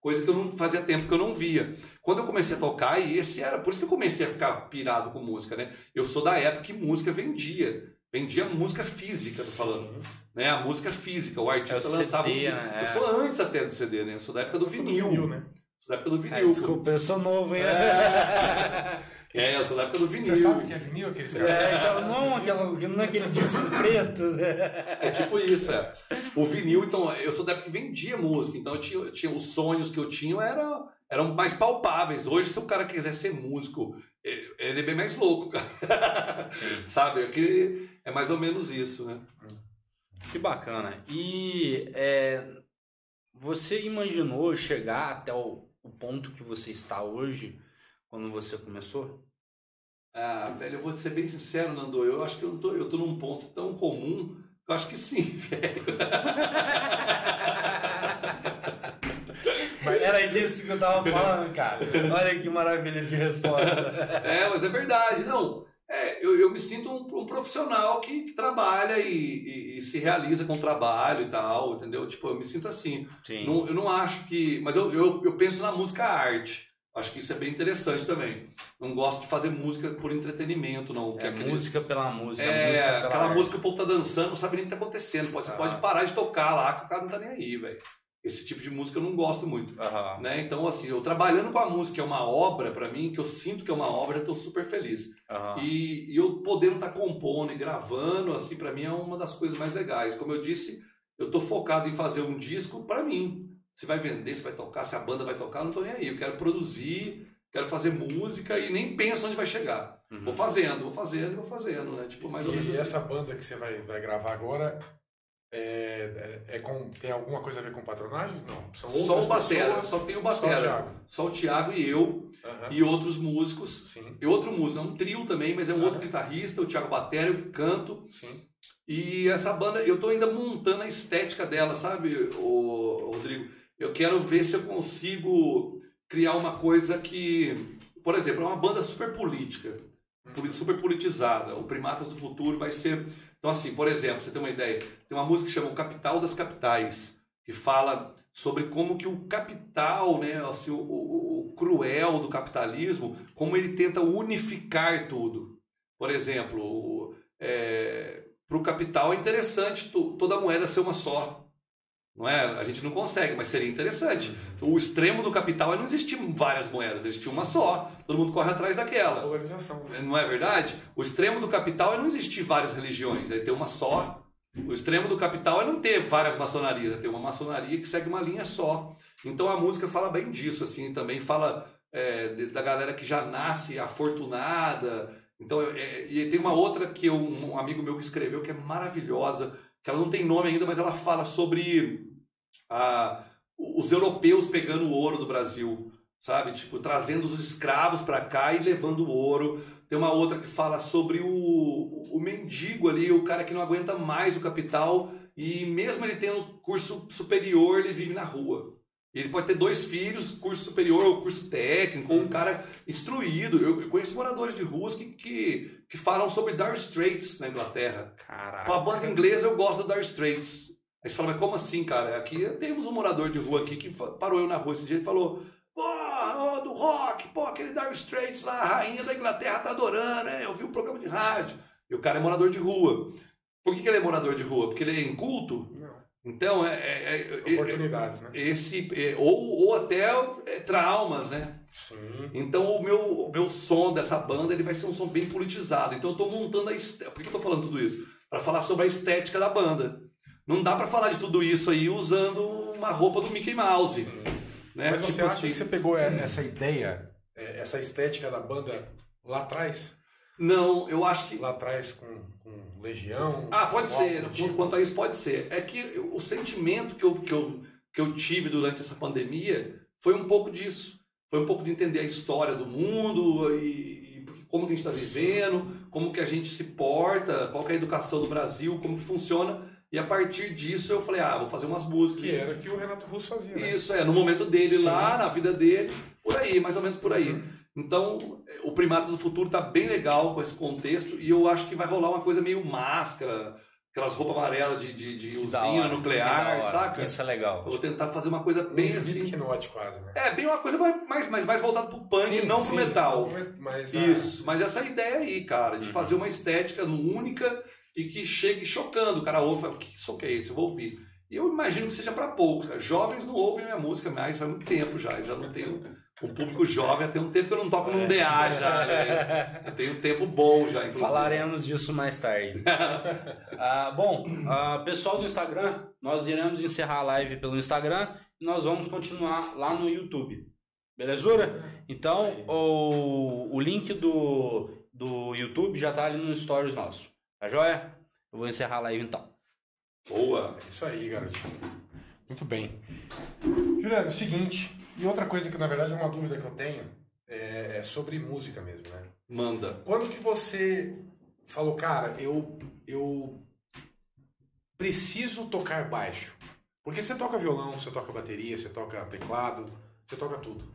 Coisa que eu não fazia tempo que eu não via. Quando eu comecei a tocar, e esse era, por isso que eu comecei a ficar pirado com música, né? Eu sou da época que música vendia. Vendia música física, tô falando. Né? A música física, o artista É o lançava. CD, um- né? Eu sou antes até do CD, né? Eu sou da época do vinil. né? Sou da época do É, vinil. desculpa, eu sou novo, hein? É, eu sou da época do vinil. Você sabe o que é vinil? Aqueles É, então não, aquela, não aquele disco preto. né? É tipo isso, é. O vinil, então, eu sou da época que vendia música, então eu tinha, eu tinha os sonhos que eu tinha eram, eram mais palpáveis. Hoje, se o cara quiser ser músico, ele é bem mais louco, cara. Sabe? É, que é mais ou menos isso, né? Que bacana. E é, você imaginou chegar até o, o ponto que você está hoje, quando você começou? Ah, velho, eu vou ser bem sincero, Nando, eu acho que eu tô, eu tô num ponto tão comum, eu acho que sim, velho. Era disso que eu tava falando, cara. Olha que maravilha de resposta. É, mas é verdade, não. É, eu, eu me sinto um, um profissional que, que trabalha e, e- e se realiza com o trabalho e tal, entendeu? Tipo, eu me sinto assim. Sim. Não- eu não acho que. Mas eu, eu, eu penso na música arte. Acho que isso é bem interessante também. Não gosto de fazer música por entretenimento, não. que É aquele- música pela música. É, música pela aquela arte. música que o povo tá dançando, não sabe nem o que tá acontecendo. Pode, Você Ah. pode parar de tocar lá, que o cara não tá nem aí, velho. Esse tipo de música eu não gosto muito. Aham. Né? Então, assim, eu trabalhando com a música, que é uma obra pra mim, que eu sinto que é uma obra, eu tô super feliz. aham. E, e eu podendo estar compondo e gravando, assim, para mim é uma das coisas mais legais. Como eu disse, eu tô focado em fazer um disco para mim. Se vai vender, se vai tocar, se a banda vai tocar, eu não tô nem aí. Eu quero produzir, quero fazer música e nem penso onde vai chegar. Uhum. Vou fazendo, vou fazendo, vou fazendo, né? Tipo, mais ou menos E assim. essa banda que você vai, vai gravar agora é, é, é com, tem alguma coisa a ver com patronagens? Não. São Só o Batera, pessoas, só tem o Batera. Só o Thiago e eu Aham. e outros músicos. Sim, E outro músico, é um trio também, mas é um Ah. outro guitarrista, o Thiago Batera, eu que canto. sim. E essa banda, eu tô ainda montando a estética dela, sabe, o Rodrigo? Eu quero ver se eu consigo criar uma coisa que, por exemplo, é uma banda super política, poli- super politizada. O Primatas do Futuro vai ser. Então, assim, por exemplo, você ter uma ideia, tem uma música que chama O Capital das Capitais, que fala sobre como que o capital, né, assim, o, o- o cruel do capitalismo, como ele tenta unificar tudo. Por exemplo, é, para o capital é interessante to- toda moeda ser uma só. Não é? A gente não consegue, mas seria interessante. O extremo do capital é não existir várias moedas, existir uma só. Todo mundo corre atrás daquela. Polarização. Não é verdade? O extremo do capital é não existir várias religiões, é ter uma só. O extremo do capital é não ter várias maçonarias, é ter uma maçonaria que segue uma linha só. Então a música fala bem disso, assim, também fala é, da galera que já nasce afortunada. Então, é, e tem uma outra que eu- um amigo meu que escreveu que é maravilhosa, que ela não tem nome ainda, mas ela fala sobre a- os europeus pegando o ouro do Brasil, sabe? Tipo, trazendo os escravos para cá e levando o ouro. Tem uma outra que fala sobre o, o mendigo ali, o cara que não aguenta mais o capital e mesmo ele tendo curso superior, ele vive na rua. Ele pode ter dois filhos, curso superior ou curso técnico, ou um cara instruído. Eu, eu conheço moradores de ruas que, que, que falam sobre Dire Straits na Inglaterra. Caraca. Com a banda inglesa eu gosto do Dire Straits. Aí você fala, mas como assim, cara? Aqui temos um morador de rua aqui que parou eu na rua esse dia e falou: Pô, ô, do rock, pô, aquele Dire Straits lá, a rainha da Inglaterra tá adorando, né? Eu vi o programa de rádio. E o cara é morador de rua. Por que, que ele é morador de rua? Porque ele é inculto? Não. Então, é. é- é- é- Oportunidades, né? esse, é, ou, ou até é, traumas, né? Sim. Então o meu, o meu som dessa banda ele vai ser um som bem politizado. Então eu estou montando a estética. Por que eu estou falando tudo isso? Para falar sobre a estética da banda. Não dá para falar de tudo isso aí usando uma roupa do Mickey Mouse. Né? Mas você Tipo acha assim. que você pegou é, essa ideia, é, essa estética da banda lá atrás? Não, eu acho que. Lá atrás com, com Legião? Ah, pode ser. tipo? Quanto a isso, pode ser. É que eu- o sentimento que eu, que, eu, que eu tive durante essa pandemia foi um pouco disso. Foi um pouco de entender a história do mundo e, e como que a gente está vivendo, como que a gente se porta, qual é a educação do Brasil, como que funciona. E a partir disso eu falei, ah, vou fazer umas músicas. Que era o que o Renato Russo fazia, né? Isso, é, no momento dele Sim. lá, na vida dele, por aí, mais ou menos por aí. Uhum. Então, o Primatas do Futuro tá bem legal com esse contexto e eu acho que vai rolar uma coisa meio máscara, aquelas roupas amarelas de, de, de usina hora, nuclear, saca? Isso é legal. Eu vou tentar fazer uma coisa bem Um assim. Slipknot quase, né? É, bem uma coisa mais, mais, mais, voltada pro punk, Sim, não sim, pro metal. Mas, ah, Isso, mas essa ideia aí, cara, Uhum. de fazer uma estética única e que chegue chocando. O cara ouve e fala, que isso que é isso? Eu vou ouvir. E eu imagino que seja para poucos. cara. Jovens não ouvem minha música mais faz muito tempo já. Eu já não tenho um público jovem, há tem um tempo que eu não toco num DA já. Né? Eu tenho um tempo bom já, inclusive. Falaremos disso mais tarde. Ah, bom, ah, pessoal do Instagram, nós iremos encerrar a live pelo Instagram e nós vamos continuar lá no YouTube. Belezura? Então, o, o link do, do YouTube já tá ali no stories nosso. Tá joia? Eu vou encerrar a live então. Boa. É isso aí, garotinho. Muito bem. Juliano, é o seguinte, e outra coisa que na verdade é uma dúvida que eu tenho, é, é sobre música mesmo, né? Manda. Quando que você falou, cara, eu, eu preciso tocar baixo? Porque você toca violão, você toca bateria, você toca teclado, você toca tudo.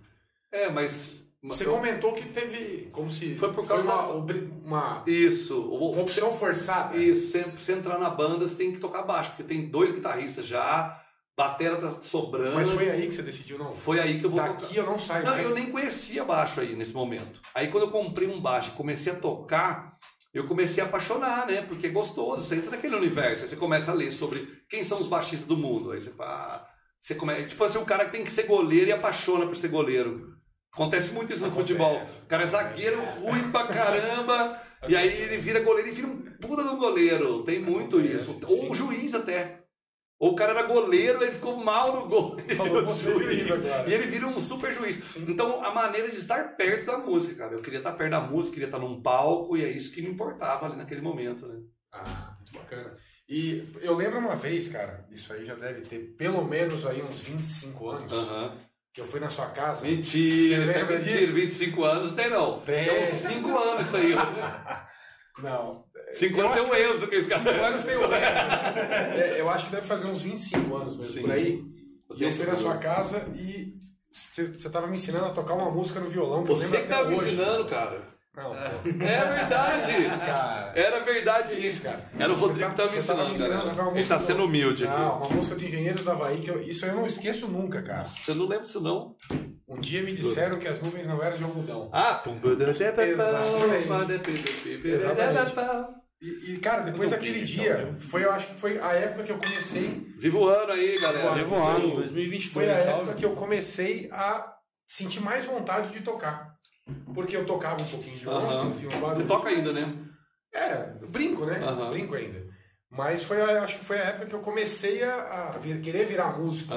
É, mas. Você eu- comentou que teve como se Foi por causa uma, da- uma, Isso. uma opção forçada. Isso, sempre você entrar na banda, você tem que tocar baixo, porque tem dois guitarristas já, batera tá sobrando. Mas foi aí que você decidiu, não? Foi aí que eu vou Daqui tocar. eu não saio Não, mais. eu nem conhecia baixo aí nesse momento. Aí quando eu comprei um baixo e comecei a tocar, eu comecei a apaixonar, né? Porque é gostoso, você entra naquele universo, aí você começa a ler sobre quem são os baixistas do mundo. Aí você fala, você começa, tipo assim, um cara que tem que ser goleiro e apaixona por ser goleiro. Acontece muito isso no Acontece. futebol. O cara é zagueiro ruim pra caramba, e aí ele vira goleiro e vira um puta do goleiro. Tem muito Acontece, isso. sim. Ou um juiz até. Ou o cara era goleiro, ele ficou mal no gol. Ele Falou, virou "Você é juiz agora." E ele vira um super juiz. Então, a maneira de estar perto da música, cara. Eu queria estar perto da música, queria estar num palco, e é isso que me importava ali naquele momento, né? Ah, muito bacana. E eu lembro uma vez, cara, isso aí já deve ter pelo menos aí uns 25 anos, Aham. Que eu fui na sua casa. Mentira, isso é mentira. disso? 25 anos tem, não. Tem. Tem uns 5 anos isso aí. Não. 5 Eu anos tem o Enzo que esse cara. anos tem o É, Eu acho que deve fazer uns 25 anos mesmo, Sim. por aí. E eu fui na sua casa e você tava me ensinando a tocar uma música no violão, que eu Você lembro que até tava me ensinando, cara. Não, pô. É verdade. Cara, Era verdade isso, cara. Era o Rodrigo que você tava ensinando, tocar cara. Ele tá sendo do- humilde aqui. Não, uma música de Engenheiros da Havaí, que eu- isso eu não esqueço nunca, cara. Você não lembra disso, não? Um dia me disseram que as nuvens não eram de algodão. Ah, pum. Exatamente. E, e, cara, depois daquele dia, então, foi, eu acho que foi a época que eu comecei. Viva o ano aí, galera. Viva Vivo isso ano, aí. 2022, Foi a salve. época que eu comecei a sentir mais vontade de tocar. Porque eu tocava um pouquinho de fazia uma base Você toca ainda, né? É, brinco, né? Brinco ainda. Mas foi, a- acho que foi a época que eu comecei a, a vir- querer virar músico.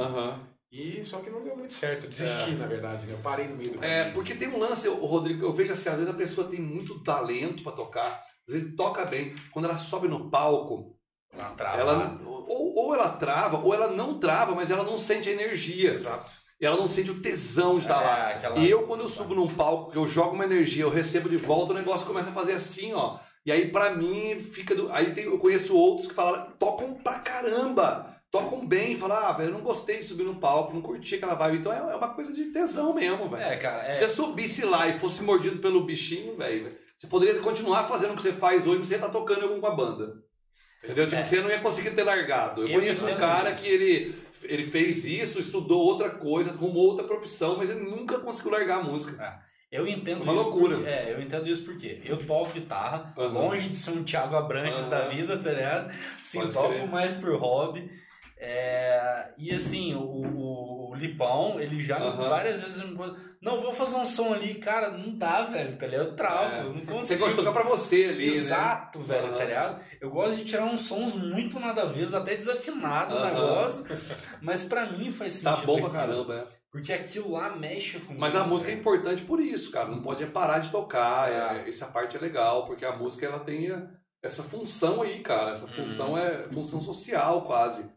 E só que não deu muito certo. Eu desisti, na verdade, né? Eu parei no meio do É, caminho. porque tem um lance, o Rodrigo, eu vejo assim, às vezes a pessoa tem muito talento pra tocar, às vezes toca bem. Quando ela sobe no palco, Ela trava. ela ou, ou ela trava, ou ela não trava, mas ela não sente a energia. Exato. E ela não sente o tesão de estar É, lá. aquela- E eu, quando eu subo num palco, que eu jogo uma energia, eu recebo de volta, o negócio começa a fazer assim, ó. E aí, pra mim, fica. Do... Aí tem- eu conheço outros que falam, tocam pra caramba, tocam bem, falam, ah, velho, eu não gostei de subir no palco, não curti aquela vibe. Então é é uma coisa de tesão mesmo, velho. É, cara, é. Se você subisse lá e fosse mordido pelo bichinho, velho, você poderia continuar fazendo o que você faz hoje, mas você estar tocando em alguma banda. Entendeu? Tipo, É. você não ia conseguir ter largado. Eu, Eu conheço um cara isso. que ele, ele fez isso, estudou outra coisa, arrumou outra profissão, mas ele nunca conseguiu largar a música. Eu entendo Uma isso. loucura. Porque, é, eu entendo isso porque eu toco guitarra, Aham. longe de ser um Thiago Abrantes Aham. da vida, tá ligado? Sim, toco mais por hobby. É, e assim, o, o, o Lipão, ele já Aham. várias vezes me não, vou fazer um som ali, cara, não dá, velho, tá ligado? Eu travo, É. eu não Você consigo. gosta de tocar pra você ali, Exato, né? velho, Aham. tá ligado? Eu gosto de tirar uns sons muito nada a ver, até desafinado o negócio, mas pra mim faz sentido. Tá bom pra caramba, é. Porque aquilo lá mexe comigo. Mas a música é importante por isso, cara. Não pode é parar de tocar. É. é- essa parte é legal, porque a música ela tem essa função aí, cara. Essa função Uhum. é função social, quase.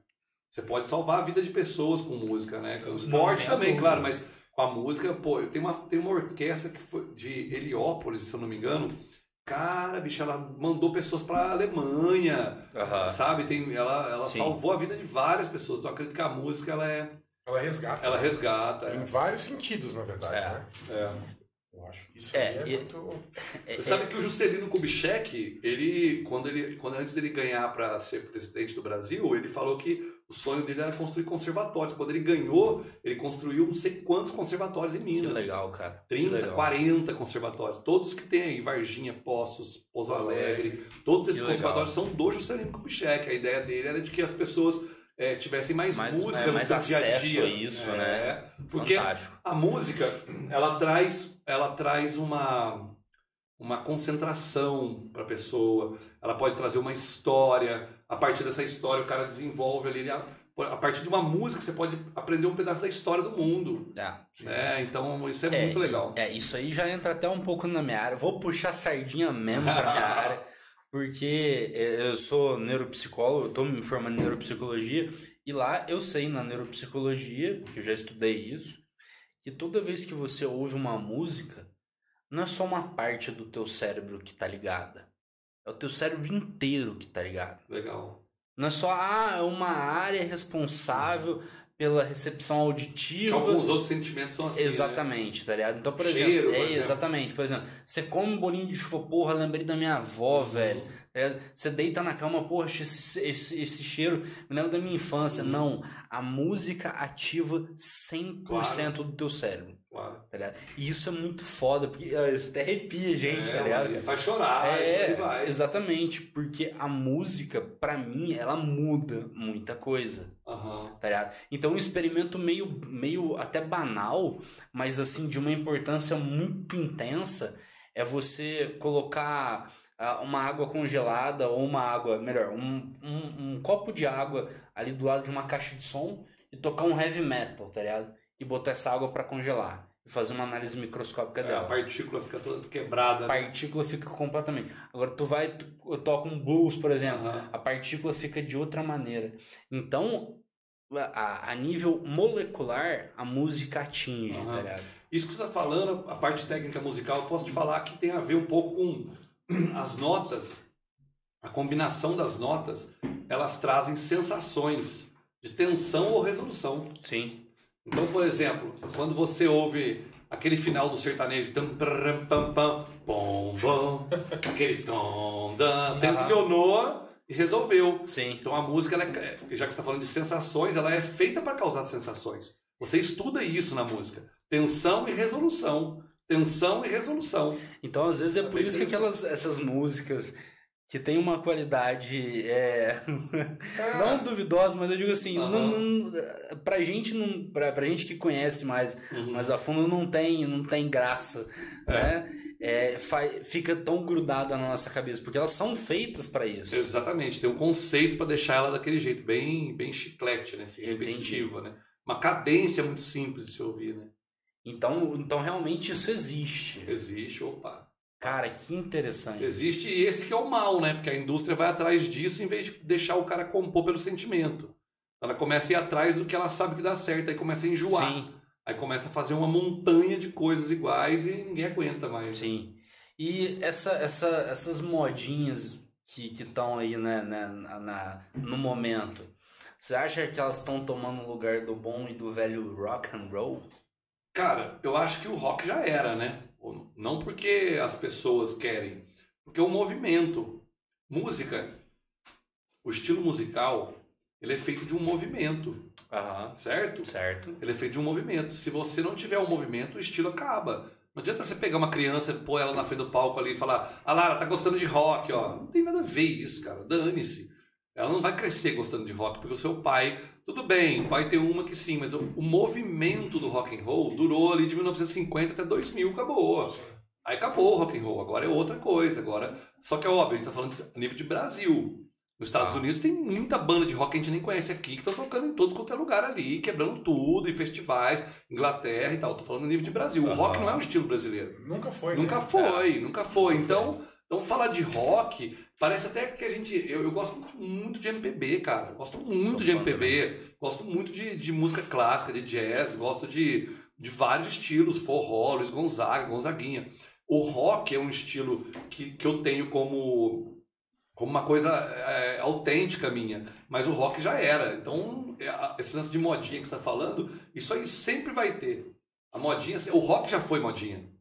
Você pode salvar a vida de pessoas com música, né? O esporte também, claro, mas com a música, pô, eu tenho uma, tem uma orquestra que foi de Heliópolis, se eu não me engano. Cara, bicho, ela mandou pessoas pra Alemanha, Aham. sabe? Tem, ela ela Sim. salvou a vida de várias pessoas. Então eu acredito que a música, ela é. Ela resgata. Ela resgata. Em é. vários sentidos, na verdade, É. né? É. Eu acho que isso É, aí é e- muito. É, Você sabe que o Juscelino Kubitschek, ele, quando ele, quando antes dele ganhar para ser presidente do Brasil, ele falou que o sonho dele era construir conservatórios. Quando ele ganhou, ele construiu não sei quantos conservatórios em que Minas. legal, cara. Que 30, legal. 40 conservatórios. Todos que tem aí, Varginha, Poços, Pouso Alegre, todos esses Que legal. conservatórios são do Juscelino Kubitschek. A ideia dele era de que as pessoas eh, tivessem mais, Mais- música é, no mais seu dia a dia. isso, É, né? Porque Fantástico. a música, ela traz, ela traz uma, uma concentração para a pessoa. Ela pode trazer uma história. A partir dessa história, o cara desenvolve ali. A, a partir de uma música, você pode aprender um pedaço da história do mundo. Ah, Né? Então, isso é, É, muito legal. É, isso aí já entra até um pouco na minha área. Vou puxar sardinha mesmo pra minha área, porque é, eu sou neuropsicólogo, eu tô me formando em neuropsicologia, e lá eu sei na neuropsicologia, que eu já estudei isso, que toda vez que você ouve uma música, não é só uma parte do teu cérebro que tá ligada. É o teu cérebro inteiro que tá ligado. Legal. Não é só ah, é uma área responsável pela recepção Que auditiva. alguns outros sentimentos são assim. né? Exatamente, tá ligado? Então, por Cheiro, exemplo, é, exatamente, por exemplo, você come um bolinho de chuva, porra, lembrei da minha avó, velho. É, você deita na cama, porra, esse, esse, esse cheiro me lembra da minha infância. Uhum. Não, a música ativa 100% Claro. do teu cérebro, Claro. tá ligado? E isso é muito foda, porque ah, isso até arrepia gente, É, tá ligado? faz chorar, É, vai. exatamente, porque a música, pra mim, ela muda muita coisa Aham. tá ligado? Então um experimento meio, meio até banal, mas assim, de uma importância muito intensa, é você colocar ah, uma água congelada ou uma água, melhor, um, um, um copo de água ali do lado de uma caixa de som e tocar um heavy metal, tá ligado? E botar essa água pra congelar e fazer uma análise microscópica É, a dela. partícula fica toda quebrada. A né? partícula fica completamente. Agora tu vai, tu, toca um blues, por exemplo, Aham. a partícula fica de outra maneira. Então, a, a nível molecular, a música atinge, Aham. tá ligado? Isso que você está falando, a parte técnica musical, eu posso te falar que tem a ver um pouco com as notas, a combinação das notas, elas trazem sensações de tensão ou resolução. Sim. Então, por exemplo, quando você ouve aquele final do sertanejo, tam, pram, pam, pam, bom, bom, aquele tom, dan, tensionou e resolveu. Sim. Então a música, ela é- já que você está falando de sensações, ela é feita para causar sensações. Você estuda isso na música. Tensão e resolução. Tensão e resolução. Então, às vezes, é É por bem isso que aquelas, essas músicas que tem uma qualidade é, não duvidosa, mas eu digo assim, Aham. não, não, pra gente não, pra, pra gente que conhece mais, Uhum. mas a fundo não tem, não tem graça, né? É, fica tão grudada na nossa cabeça, porque elas são feitas pra isso. Exatamente, tem um conceito para deixar ela daquele jeito, bem, bem chiclete, né? Assim, Entendi. repetitiva, né? Uma cadência muito simples de se ouvir, né? Então, então realmente isso existe. Existe, opa. Cara, que interessante. Existe e esse que é o mal, né? Porque a indústria vai atrás disso em vez de deixar o cara compor pelo sentimento. Ela começa a ir atrás do que ela sabe que dá certo, aí começa a enjoar. Sim, Aí começa a fazer uma montanha de coisas iguais e ninguém aguenta mais. sim. E essa, essa, essas modinhas que estão aí né, né, na- no momento, você acha que elas estão tomando o lugar do bom e do velho rock and roll? Cara, eu acho que o rock já era, né? Não porque as pessoas querem, porque o movimento, música, o estilo musical, ele é feito de um movimento, Aham. certo? Certo. Ele é feito de um movimento. Se você não tiver um movimento, o estilo acaba. Não adianta você pegar uma criança, pôr ela na frente do palco ali e falar: Ah, Lara, tá gostando de rock, ó. Não tem nada a ver isso, cara. Dane-se. Ela não vai crescer gostando de rock, porque o seu pai, tudo bem, pai tem uma que sim, mas o, o movimento do rock and roll durou ali de 1950 até 2000, acabou. Aí acabou o rock and roll, agora é outra coisa, agora. Só que é óbvio, a gente tá falando a nível de Brasil. Nos Estados Ah. Unidos tem muita banda de rock que a gente nem conhece aqui, que estão tocando em todo quanto é lugar ali, quebrando tudo, em festivais, Inglaterra e tal. Tô falando a nível de Brasil. O rock não é um estilo brasileiro. Nunca foi. Nunca né? foi, nunca foi. Nunca Então, então, falar de rock, parece até que a gente. Eu, eu gosto muito, muito de MPB, cara. Gosto muito Sou de MPB. Gosto muito de, de música clássica, de jazz. Gosto de, de vários estilos. Forró, Luiz Gonzaga, Gonzaguinha. O rock é um estilo que, que eu tenho como, como uma coisa é, autêntica minha. Mas o rock já era. Então, é, esse lance de modinha que você está falando, isso aí sempre vai ter. A modinha, o rock já foi modinha.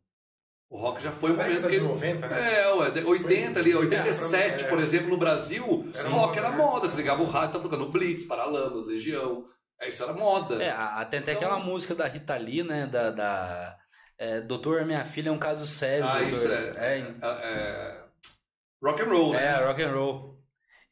O rock já foi Na momento que ele... 90, né? É, ué, de- 80 ali, 87, É, por exemplo, no Brasil, Era rock moda, era né? moda. Você ligava o rádio, tava tocando Blitz, Paralamas, Legião. É, isso era moda. É, a- tem até Então- aquela música da Rita Lee, né? Da. da é, Doutor, minha filha é um caso sério. ah, doutor. isso é, É, é, é rock and roll, né? É, rock and roll.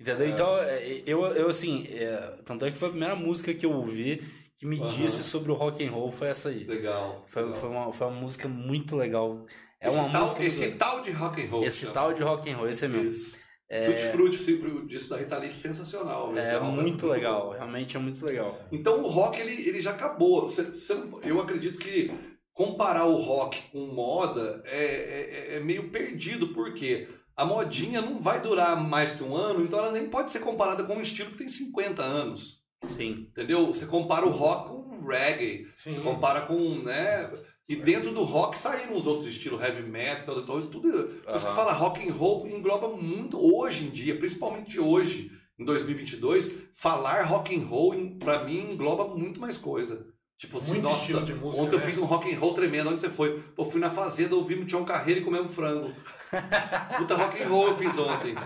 Entendeu? Então, é, eu, eu assim, é, tanto é que foi a primeira música que eu ouvi que me Aham. disse sobre o rock and roll foi essa aí. Legal. Foi, legal. foi, uma, foi uma música muito legal. É esse uma tal, música esse legal. tal de rock and roll. Esse chama. tal de rock and roll, esse é mesmo. Isso. Tutti Frutti, sempre o disco da Rita Lee, sensacional. É álbum muito legal, realmente é muito legal. Então o rock ele, ele já acabou. Você- você não- eu acredito que comparar o rock com moda é, é- é meio perdido, porque a modinha não vai durar mais que um ano, então ela nem pode ser comparada com um estilo que tem 50 anos. Sim. Entendeu? Você compara o rock com o reggae, Sim. você compara com. Né, e dentro do rock saíram os outros estilos, heavy metal, então, tudo. Você Aham. fala rock and roll engloba muito hoje em dia, principalmente hoje, em 2022, falar rock and roll pra mim engloba muito mais coisa. Tipo assim, Muito nossa, estilo de música, ontem eu né? fiz um rock and roll tremendo, onde você foi? Pô, fui na fazenda, ouvimos Tião Carreiro e comemos frango. Puta rock and roll eu fiz ontem.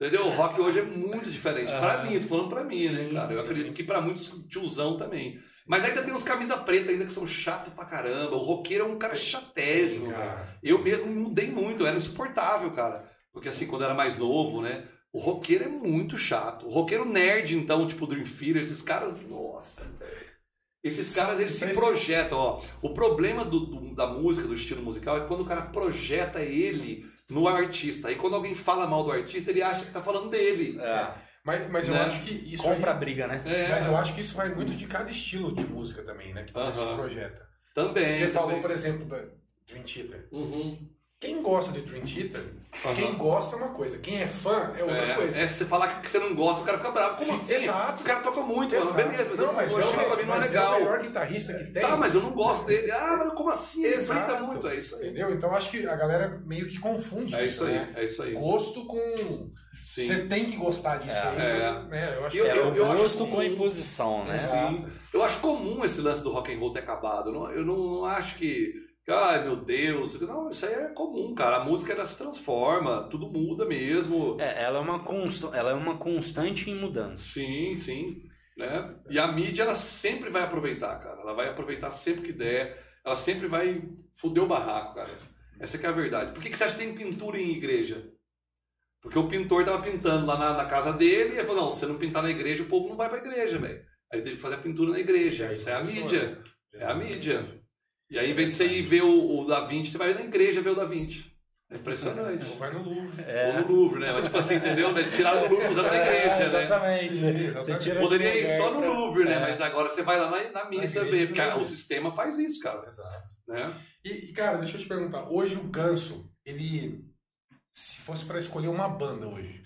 Entendeu? O rock hoje é muito diferente. Pra mim, tô falando pra mim, né, Sim, cara? Eu sim. acredito que pra muitos tiozão também. Mas ainda tem uns camisa preta ainda que são chato pra caramba. O roqueiro é um cara chatésimo, velho. Cara, Eu mesmo mudei muito, eu era insuportável, cara. Porque assim, quando eu era mais novo, né? O roqueiro é muito chato. O roqueiro nerd, então, tipo Dream Theater, esses caras, nossa. Esses caras, eles se projetam, ó. O problema do- do- da música, do estilo musical, é quando o cara projeta ele no artista. Aí quando alguém fala mal do artista, ele acha que tá falando dele. É, Mas, mas eu Né? acho que isso compra a aí, briga, né? É, Mas eu acho que isso vai muito de cada estilo de música também, né? Que você se Aham. projeta. também. você falou, também. por exemplo, da Dream Theater. Uhum. Quem gosta de Dream Theater, Aham. quem gosta é uma coisa. Quem é fã é outra coisa. É, é, se você falar que você não gosta, o cara fica bravo. Como Sim, assim? exato. Os caras tocam muito, mano. Exato. beleza, mas, não, eu, mas, o é, estilo o- pra mim não é mas legal. é o melhor guitarrista que tem. Tá, mas eu não gosto dele. Ah, mas como assim? Ele Exato. enfrenta muito. É isso aí. Entendeu? Então acho que a galera meio que confunde É isso aí, né? é isso aí. Gosto com. Sim. Você tem que gostar disso É. aí. É. Né? Eu acho Eu- que É eu- o eu gosto com imposição, né? Exato. Sim. Eu acho comum esse lance do rock and roll ter acabado. Eu não, eu não acho que. Ai meu Deus. Não, isso aí é comum, cara. A música ela se transforma, tudo muda mesmo. É, ela é uma, consta, ela é uma constante em mudança. Sim, sim. Né? E a mídia ela sempre vai aproveitar, cara. Ela vai aproveitar sempre que der. Ela sempre vai fuder o barraco, cara. Essa que é a verdade. Por que, que você acha que tem pintura em igreja? Porque o pintor tava pintando lá na, na casa dele e ele falou: não, se você não pintar na igreja, o povo não vai pra igreja, velho. Aí ele teve que fazer a pintura na igreja. E aí Isso é a mídia. né? É a mídia. E aí, em vez de você ir ver o, o Da Vinci, você vai na igreja ver o Da Vinci. É impressionante. Ou vai no Louvre. Ou no Louvre, né? Mas tipo assim, entendeu? Né? Tiraram do Louvre, usaram na igreja, né? exatamente. Sim, exatamente. Você tira Poderia de ir só no pra- Louvre, né? É. Mas agora você vai lá na, na missa ver, porque né? o sistema faz isso, cara. Exato. Né? E, e, cara, deixa eu te perguntar. Hoje o Ganso, ele. Se fosse pra escolher uma banda hoje.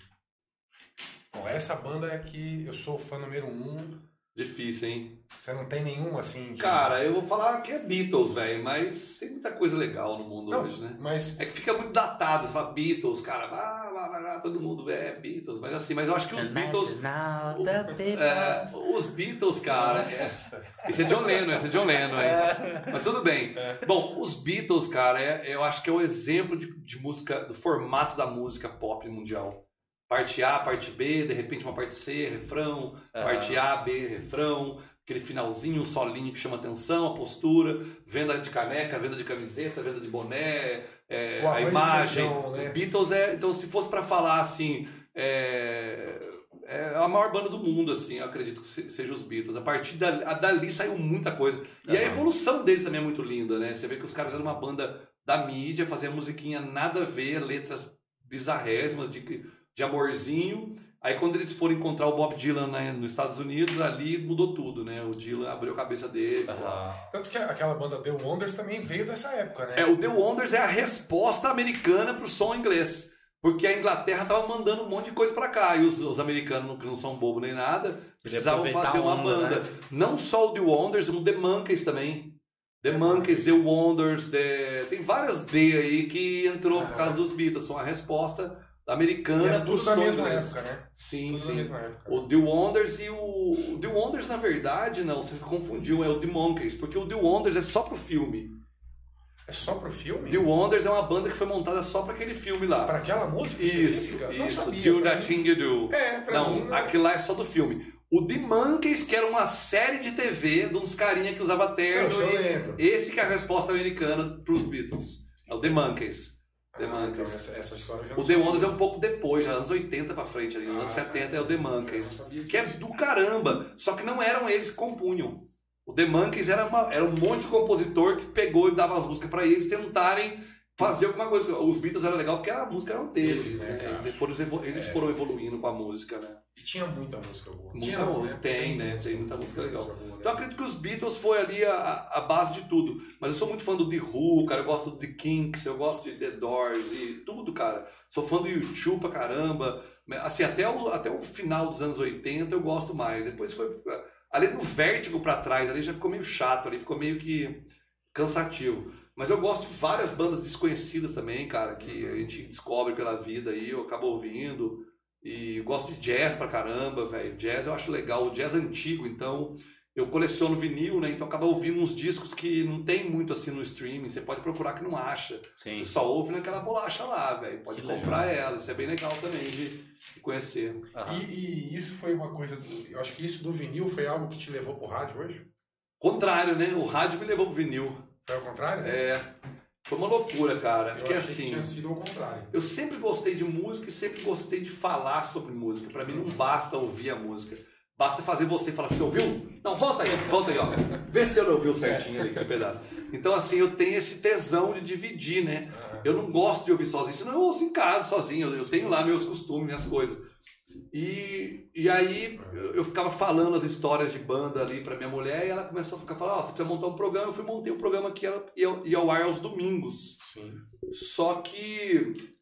Bom, essa banda é que eu sou fã número um. Difícil, hein? Você não tem nenhum assim. de- Cara, eu vou falar que é Beatles, velho, mas tem muita coisa legal no mundo Não, hoje, né? Mas. É que fica muito datado, você fala Beatles, cara, vá, vá, vá, vá, todo mundo é Beatles, mas assim, mas eu acho que os Beatles. The é, Beatles. os Beatles, cara. é- Esse é John Lennon, esse é John Lennon, é. Mas tudo bem. Bom, os Beatles, cara, é- eu acho que é o exemplo de, de música, do formato da música pop mundial. Parte A, parte B, de repente uma parte C, refrão, parte A, B, refrão, aquele finalzinho, um solinho que chama atenção, a postura, venda de caneca, venda de camiseta, venda de boné, é, a e imagem. feijão, né? Beatles é, então se fosse pra falar assim, é, é a maior banda do mundo, assim, eu acredito que se- seja os Beatles. A partir dali, a- dali saiu muita coisa. E a Aham. evolução deles também é muito linda, né? Você vê que os caras eram uma banda da mídia, faziam musiquinha nada a ver, letras bizarrésimas de, de amorzinho. Aí quando eles foram encontrar o Bob Dylan né, nos Estados Unidos, ali mudou tudo, né? O Dylan abriu a cabeça dele. Ah, Tanto que aquela banda The Wonders também veio dessa época, né? É, o The Wonders é a resposta americana pro som inglês. Porque a Inglaterra tava mandando um monte de coisa pra cá. E os, os americanos, que não são bobo nem nada, precisavam fazer uma onda, banda. né? Não só o The Wonders, como The Monkeys também. The, The Monkeys, Monkeys. The Wonders, The... tem várias D aí que entrou por Aham. causa dos Beatles. São a resposta americana E era pro tudo da mesma época, né? Sim, Tudo da sim. mesma época. O The Wonders e o... o The Wonders, na verdade, não, você confundiu, é o The Monkeys, porque o The Wonders é só pro filme. É só pro filme? The Wonders é uma banda que foi montada só pra aquele filme lá. Pra aquela música Isso, específica? Não isso. sabia. Do pra That Thing You Do. É, pra não, mim... Não, aquilo lá é só do filme. O The Monkeys, que era uma série de TV de uns carinha que usava Não, terno. eu e- lembro. Esse que é a resposta americana pros Beatles. É o The Monkeys. The Ah, então essa, essa história já O The. Wonders é um pouco depois, já anos 80 pra frente, ali, nos anos Ah, 70 é o The Monkeys. sabia Que é do caramba. Só que não eram eles que compunham. O The Monkeys era, uma, era um monte de compositor que pegou e dava as músicas pra eles tentarem fazer alguma coisa. Os Beatles era legal porque a música era deles, Deles, né, né? cara? Eles, foram, eles foram evoluindo com a música, né? E tinha muita música boa. Muita Tinha, música, tem, né? Tem muita música legal. né? Então eu acredito que os Beatles foi ali a, a base de tudo. Mas eu sou muito fã do The Who, cara. Eu gosto do The Kinks, eu gosto de The Doors e tudo, cara. Sou fã do YouTube pra caramba. Assim, até o, até o final dos anos 80 eu gosto mais. Depois foi. Ali no vértigo pra trás, ali já ficou meio chato, ali ficou meio que cansativo. Mas eu gosto de várias bandas desconhecidas também, cara, que a gente descobre pela vida aí, eu acabo ouvindo. E eu gosto de jazz pra caramba, velho. Jazz eu acho legal, o jazz antigo, então eu coleciono vinil, né? Então acaba ouvindo uns discos que não tem muito assim no streaming, você pode procurar que não acha. Sim. Você só ouve naquela bolacha lá, velho. Pode Que comprar ela, isso é bem legal também de, conhecer. Aham. E, e isso foi uma coisa. do- eu acho que isso do vinil foi algo que te levou pro rádio hoje? Contrário, né? O rádio me levou pro vinil. Foi ao contrário? É. Foi uma loucura, cara. Eu Porque assim. tinha sido ao contrário. Eu sempre gostei de música e sempre gostei de falar sobre música. Pra mim não basta ouvir a música. Basta fazer você falar, você ouviu? Não, volta aí, volta aí, ó. Vê se eu não ouviu certinho ali aquele pedaço. Então, assim, eu tenho esse tesão de dividir, né? Eu não gosto de ouvir sozinho, senão eu ouço em casa sozinho. Eu tenho lá meus costumes, minhas coisas. E, e aí eu, ficava falando as histórias de banda ali pra minha mulher e ela começou a ficar falando, ó, você precisa montar um programa. Eu fui montei um programa que era, ia, ao ar aos domingos. Sim. Só que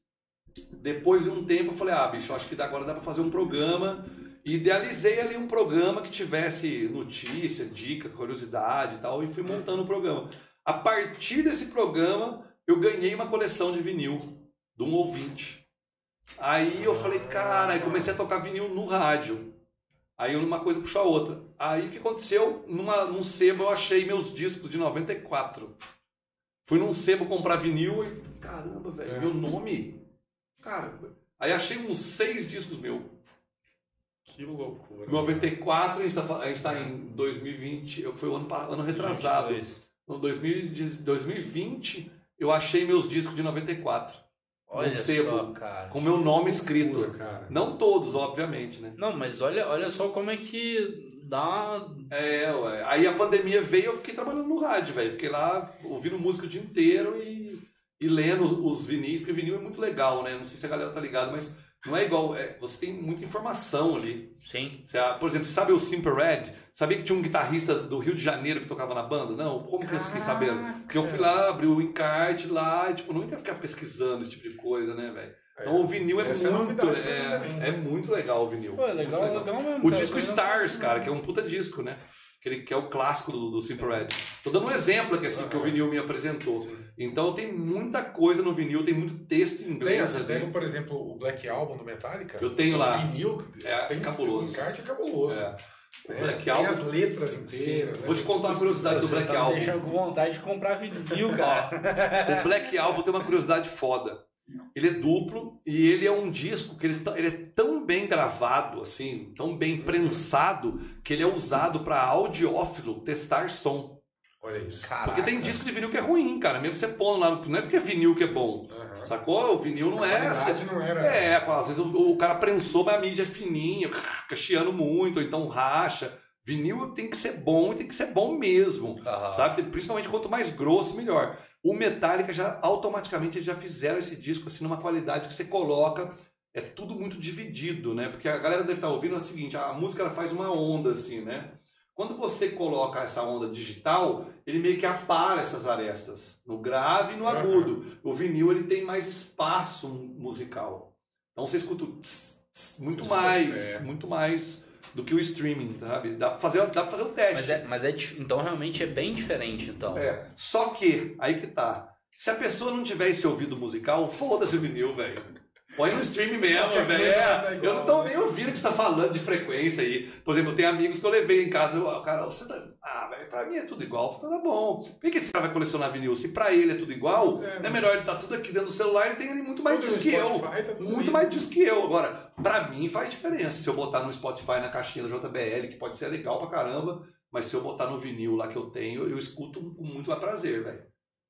depois de um tempo eu falei, ah, bicho, acho que agora dá pra fazer um programa. E idealizei ali um programa que tivesse notícia, dica, curiosidade e tal, e fui montando o programa. A partir desse programa, eu ganhei uma coleção de vinil de um ouvinte. Aí eu falei, cara, aí comecei a tocar vinil no rádio. Aí uma coisa puxou a outra. Aí o que aconteceu? Numa, num sebo eu achei meus discos de 94. Fui num sebo comprar vinil e. Caramba, velho, É. meu nome? Cara. Aí achei uns seis discos meu. Que loucura. 94, a gente tá, fa- a gente tá em 2020, eu- foi o ano, ano retrasado. 22. No 2010 2020, eu achei meus discos de 94. Olha Um sebo, só, cara. Com meu nome escrito. Cara. Não todos, obviamente, né? Não, mas olha, olha só como é que dá. É, ué. Aí a pandemia veio eu fiquei trabalhando no rádio, velho. Fiquei lá ouvindo música o dia inteiro e, e lendo os, os vinis, porque vinil é muito legal, né? Não sei se a galera tá ligada, mas não é igual. é, você tem muita informação ali. Sim. Você, ah, por exemplo, você sabe o Simple Red? Sabia que tinha um guitarrista do Rio de Janeiro que tocava na banda? Não, como que eu fiquei sabendo? Porque eu fui lá, abri o encarte lá e, tipo, não ia ficar pesquisando esse tipo de coisa, né, velho? Então o vinil é Essa é muito. É, também. é muito legal o vinil. Pô, é legal, Muito legal mesmo. o disco Stars, cara, nada. que é um puta disco, né? Que, ele- que é o clássico do, do Simple Red. Tô dando um exemplo aqui, assim, que o vinil me apresentou. Sim. Então tem muita coisa no vinil, tem muito texto em Tem, inglês você ali. pega, por exemplo, o Black Album do Metallica. Eu tenho o lá. Vinil, É tem cabuloso. O encarte é cabuloso. É. O? Black tem Album- as letras inteiras. né? Vou te contar uma curiosidade do Vocês Black estão me Album. deixando com vontade de comprar vinil, cara. O Black Album tem uma curiosidade foda. Ele é duplo e ele é um disco que ele, tá- ele é tão bem gravado, assim, tão bem prensado, que ele é usado para audiófilo testar som. Olha isso. Porque tem disco de vinil que é ruim, cara. Mesmo você pondo lá, não é porque é vinil que é bom. Aham. Sacou? O vinil não A é. qualidade não era. É, às vezes o, o cara prensou, mas a mídia é fininha, fica chiando muito, ou então racha. Vinil tem que ser bom e tem que ser bom mesmo. Aham. Sabe? Principalmente quanto mais grosso, melhor. O Metallica já automaticamente eles já fizeram esse disco assim numa qualidade que você coloca, é tudo muito dividido, né? Porque a galera deve estar ouvindo é o seguinte, a música ela faz uma onda assim, né? Quando você coloca essa onda digital, ele meio que apara essas arestas, no grave e no agudo. O vinil ele tem mais espaço musical. Então você escuta o tss, tss, muito Você escuta, mais, é. muito mais do que o streaming, sabe? Dá pra fazer, dá pra fazer um teste. Mas, é, mas é, então realmente é bem diferente, então. É, só que, aí que tá. Se a pessoa não tiver esse ouvido musical, foda-se o vinil, velho. Põe no stream mesmo, velho. É, igual, eu não tô né? nem ouvindo o que você tá falando de frequência aí. Por exemplo, eu tenho amigos que eu levei em casa. eu- O cara, você tá. Ah, velho, pra mim é tudo igual. Tá bom. Por que esse cara vai colecionar vinil? Se pra ele é tudo igual, É, não é melhor ele tá tudo aqui dentro do celular, ele tem ali muito mais disco no que eu. Tá Muito mais disco que eu. Agora, pra mim faz diferença. Se eu botar no Spotify na caixinha da JBL, que pode ser legal pra caramba, mas se eu botar no vinil lá que eu tenho, eu escuto com muito mais prazer, velho.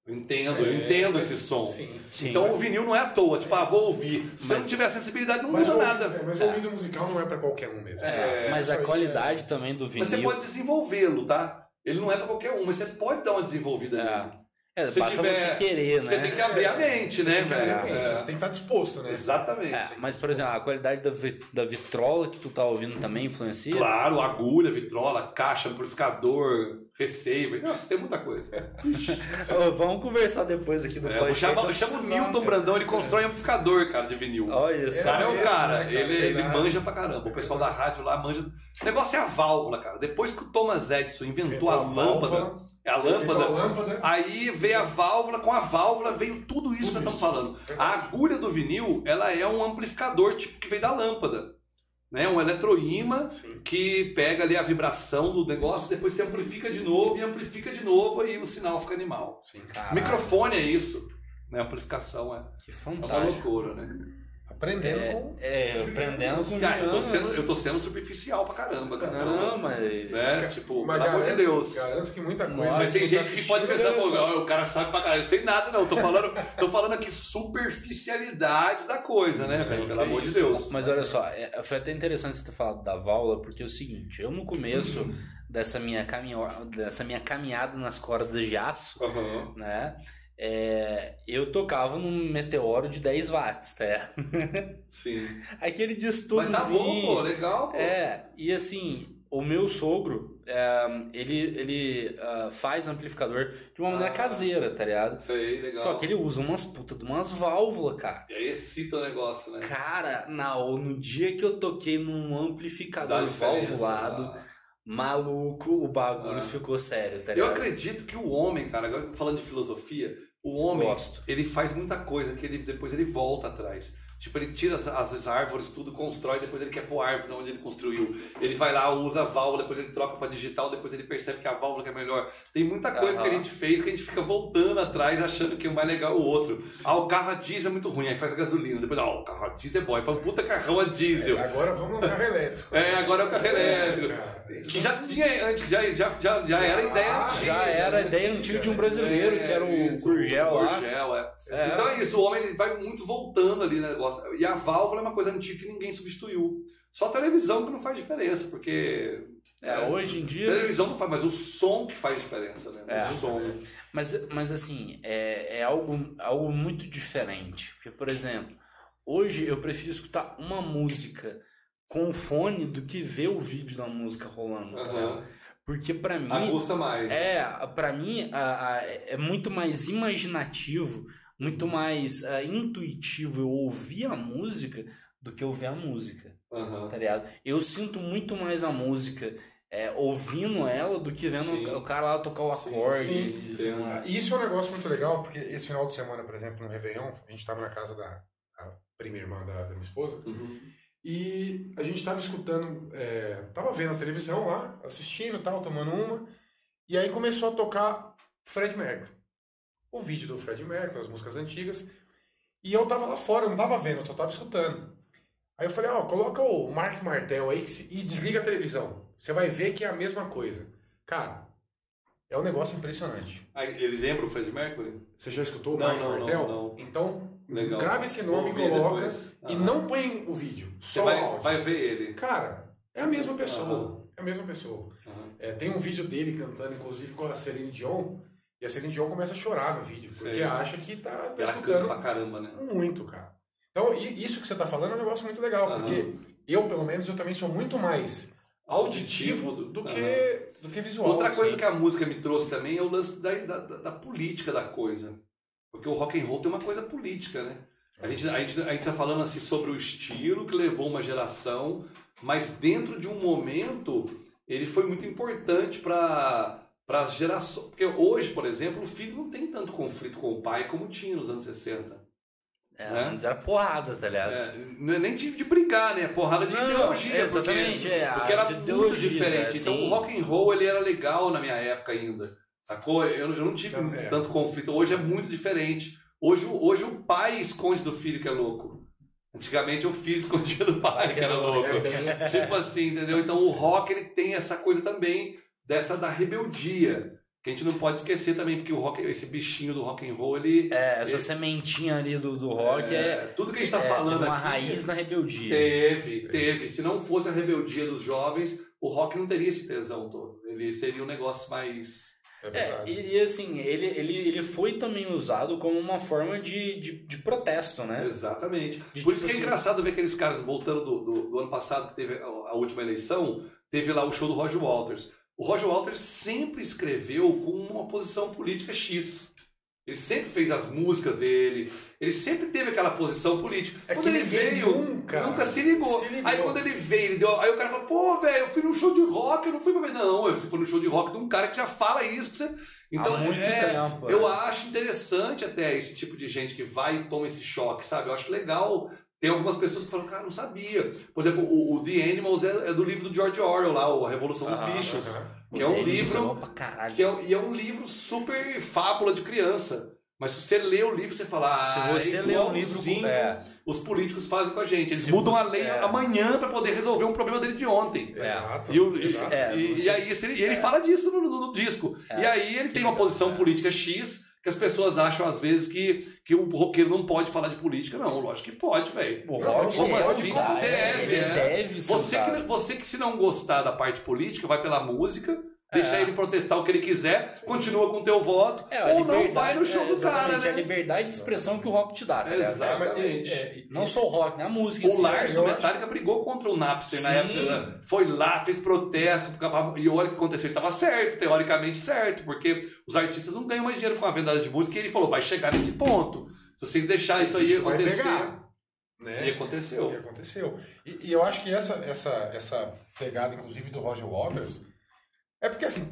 Eu entendo, eu É, entendo mas- esse som. Sim. Sim. Então o vinil não é à toa, tipo, ah, vou ouvir. Se você Mas- não tiver sensibilidade, não Mas, muda o, nada. é, mas o ouvido musical não é pra qualquer um mesmo. É, mas isso a qualidade também do vinil. Mas você pode desenvolvê-lo, tá? Ele não é pra qualquer um, mas você pode dar uma desenvolvida É. nele. É, Se basta tiver- você querer, Você né? tem que abrir a mente, Você né, tem que abrir a velho? mente, É. Você tem que estar disposto, né? Exatamente. É, mas, por exemplo, a qualidade da, da vitrola que tu tá ouvindo também influencia? Claro, agulha, vitrola, caixa, amplificador, receiver. Nossa, tem muita coisa. Ô, vamos conversar depois aqui do É, eu podcast. eu chamo o precisando. Milton Brandão, ele constrói amplificador, cara, de vinil. Olha O só. cara é o mesmo, cara, né, cara? ele, ele manja pra caramba. O pessoal da rádio lá manja. O negócio é a válvula, cara. Depois que o Thomas Edison inventou, a lâmpada, é a inventou lâmpada, a lâmpada. Aí veio a válvula, com a válvula veio tudo isso Tudo que nós estamos falando. A Verdade. agulha do vinil, ela é um amplificador tipo que veio da lâmpada. Né? Um eletroímã que pega ali a vibração do negócio, depois você amplifica de novo e amplifica de novo, aí o sinal fica animal. Sim. Microfone é isso. Né? Amplificação é, Que é uma fantástico. loucura, né? Aprendendo com. É, aprendendo com Cara, eu tô, sendo, eu tô sendo superficial pra caramba, cara. Não, mas... Né? Tipo, Mas pelo amor de Deus. Garanto que muita coisa. Nossa, Mas tem tá gente que pode pensar, pô, o cara sabe pra caralho. Eu sei nada, não. Tô falando, tô falando aqui superficialidade da coisa, né, velho? Pelo amor de isso. Deus. Mas olha só, é- foi até interessante você ter falado da válvula, porque é o seguinte, eu no começo dessa minha, caminho, dessa minha caminhada nas cordas de aço, né? É, eu tocava num meteoro de 10 watts, tá? Sim. Aquele Mas distúrbiozinho. tá bom, pô, legal, pô. É, e assim, o meu sogro, é, ele, ele ah, faz amplificador de uma maneira Ah. caseira, tá ligado? Isso aí, legal. Só que ele usa umas puta de umas válvulas, cara. E aí excita o negócio, né? Cara, na, no dia que eu toquei num amplificador valvulado, dá. maluco, o bagulho Ah. ficou sério, tá Eu ligado? acredito que o homem, cara, agora falando de filosofia, o homem, Gosto. ele faz muita coisa que ele depois ele volta atrás. Tipo, ele tira as, as árvores, tudo, constrói, depois ele quer pôr árvore onde ele construiu. Ele vai lá, usa a válvula, depois ele troca para digital, depois ele percebe que a válvula que é melhor. Tem muita coisa Aham. que a gente fez que a gente fica voltando atrás, achando que o mais legal é o outro. Ah, o carro a diesel é muito ruim, aí faz a gasolina. Depois, ah, o carro a diesel é bom. Aí fala, puta carrão a diesel. Agora vamos no carro elétrico. É, agora é o carro elétrico. cara. Que já tinha antes, já, já, já, já era ideia antiga. Já era a ideia antiga de um brasileiro, que era o isso, Gurgel o lá. Gurgel, é. É. Então é isso, o homem ele vai muito voltando ali no negócio. E a válvula é uma coisa antiga que ninguém substituiu. Só a televisão que não faz diferença, porque. É, hoje em dia. Televisão não faz, mas o som que faz diferença, né? É. O som. Mas, mas assim, é, é algo, algo muito diferente. Porque, por exemplo, hoje eu prefiro escutar uma música com fone do que ver o vídeo da música rolando. tá ligado? Aham. Porque pra mim. Aguça mais. É, para mim a- a- é muito mais imaginativo, muito mais ah, intuitivo eu ouvir a música do que ouvir a música, Aham. tá ligado? Eu sinto muito mais a música é, ouvindo ela do que vendo Sim. o cara lá tocar o Sim, acorde. sim, uma- E Isso é um negócio muito legal, porque esse final de semana, por exemplo, no Réveillon, a gente estava na casa da a prima irmã da, da minha esposa, Uhum. E a gente estava escutando, é, tava vendo a televisão lá, assistindo e tal, tomando uma, e aí começou a tocar Fred Mercury. O vídeo do Fred Mercury, as músicas antigas, e eu tava lá fora, eu não tava vendo, eu só tava escutando. Aí eu falei, ó, coloca o Mark Martel aí se- e desliga a televisão. Você vai ver que é a mesma coisa. Cara, é um negócio impressionante. Aí, ele lembra o Fred Mercury? Você já escutou o Não, Mark não, não, Martel? não. Então, Legal. grava esse nome coloca e Aham. não põe o vídeo, Você só o vai, áudio. vai ver ele. Cara, é a mesma pessoa. É a mesma pessoa. Aham. É, tem um vídeo dele cantando, inclusive, com a Celine Dion, e a Celine Dion começa a chorar no vídeo, porque Sei. acha que tá, tá Ela canta escutando pra caramba, né? muito, cara. Então, i- isso que você tá falando é um negócio muito legal, Aham. porque eu, pelo menos, eu também sou muito mais auditivo do, do- que, do que visual. Outra coisa que a música me trouxe também é o lance da, da, da- da política da coisa. Porque o rock and roll tem uma coisa política, né? A gente, a, gente, a gente tá falando assim sobre o estilo que levou uma geração, mas dentro de um momento ele foi muito importante para as gerações. Porque hoje, por exemplo, o filho não tem tanto conflito com o pai como tinha nos anos 60. É, né? Antes era porrada, tá ligado? É, não é nem de, de brigar, né? Porrada de Não, ideologia. é, exatamente, porque, é, porque era muito diferente. é, então sim. o rock and roll ele era legal na minha época ainda. Sacou? Eu, eu não tive É. tanto conflito. Hoje é muito diferente. Hoje, o- hoje o pai esconde do filho que é louco. Antigamente o filho escondia do pai que era louco. É bem- Tipo assim, entendeu? Então o rock ele tem essa coisa também dessa da rebeldia. Que a gente não pode esquecer também, porque o rock, esse bichinho do rock and roll, ele. É, essa sementinha ali do, do rock é, tudo que a gente tá é falando uma aqui. raiz na rebeldia. Teve, teve. Se não fosse a rebeldia dos jovens, o rock não teria esse tesão todo. Ele seria um negócio mais. É É, e, e assim, ele, ele, ele foi também usado como uma forma de, de, de protesto, né? Exatamente. De Por tipo isso que é assim- engraçado ver aqueles caras voltando do, do, do ano passado, que teve a, última eleição, teve lá o show do Roger Walters. O Roger Waters sempre escreveu com uma posição política X. Ele sempre fez as músicas dele, ele sempre teve aquela posição política. É quando ele veio, nunca nunca se ligou. se ligou. Aí quando ele veio, ele deu, aí o cara falou: pô, velho, eu fui num show de rock, eu não fui pra ver. Não, você foi num show de rock de um cara que já fala isso. Que você... Então, Há muito é, tempo, eu é. acho interessante até esse tipo de gente que vai e toma esse choque, sabe? Eu acho legal. Tem algumas pessoas que falam, cara, não sabia. Por exemplo, o, o The Animals é, é do livro do George Orwell lá, o A Revolução dos Aham, Bichos. Que é um livro que é, e é um livro super fábula de criança. Mas se você lê o livro, você fala, ah, Se você é lê um livro é. os políticos fazem com a gente. Eles Se mudam a você- lei é. amanhã para poder resolver um problema dele de ontem. Exato. E, o- exato. é, e- você- e aí ele, e ele fala disso no, no- no disco. É. E aí ele tem uma posição é. política X que as pessoas acham às vezes que, que o roqueiro não pode falar de política. Não, lógico que pode, velho. Como assim? é, deve, é. deve Você que, você que se não gostar da parte política, vai pela música, deixa É. ele protestar o que ele quiser, continua com o teu voto, É, a ou não vai no show é, do cara, exatamente, a né? liberdade de expressão que o rock te dá, tá? Exato. É, Exatamente. é, é, Não só o rock, né? A música. O si, Lars do acho- Metallica brigou contra o Napster na Sim. época. né? Foi lá, fez protesto. E olha o que aconteceu. Ele estava certo, teoricamente certo, porque os artistas não ganham mais dinheiro com a venda de música. E ele falou: vai chegar nesse ponto. Se vocês deixarem isso aí Isso vai acontecer. pegar, né? E aconteceu. E aconteceu. E, e eu acho que essa, essa, essa pegada, inclusive, do Roger Waters, é porque, assim,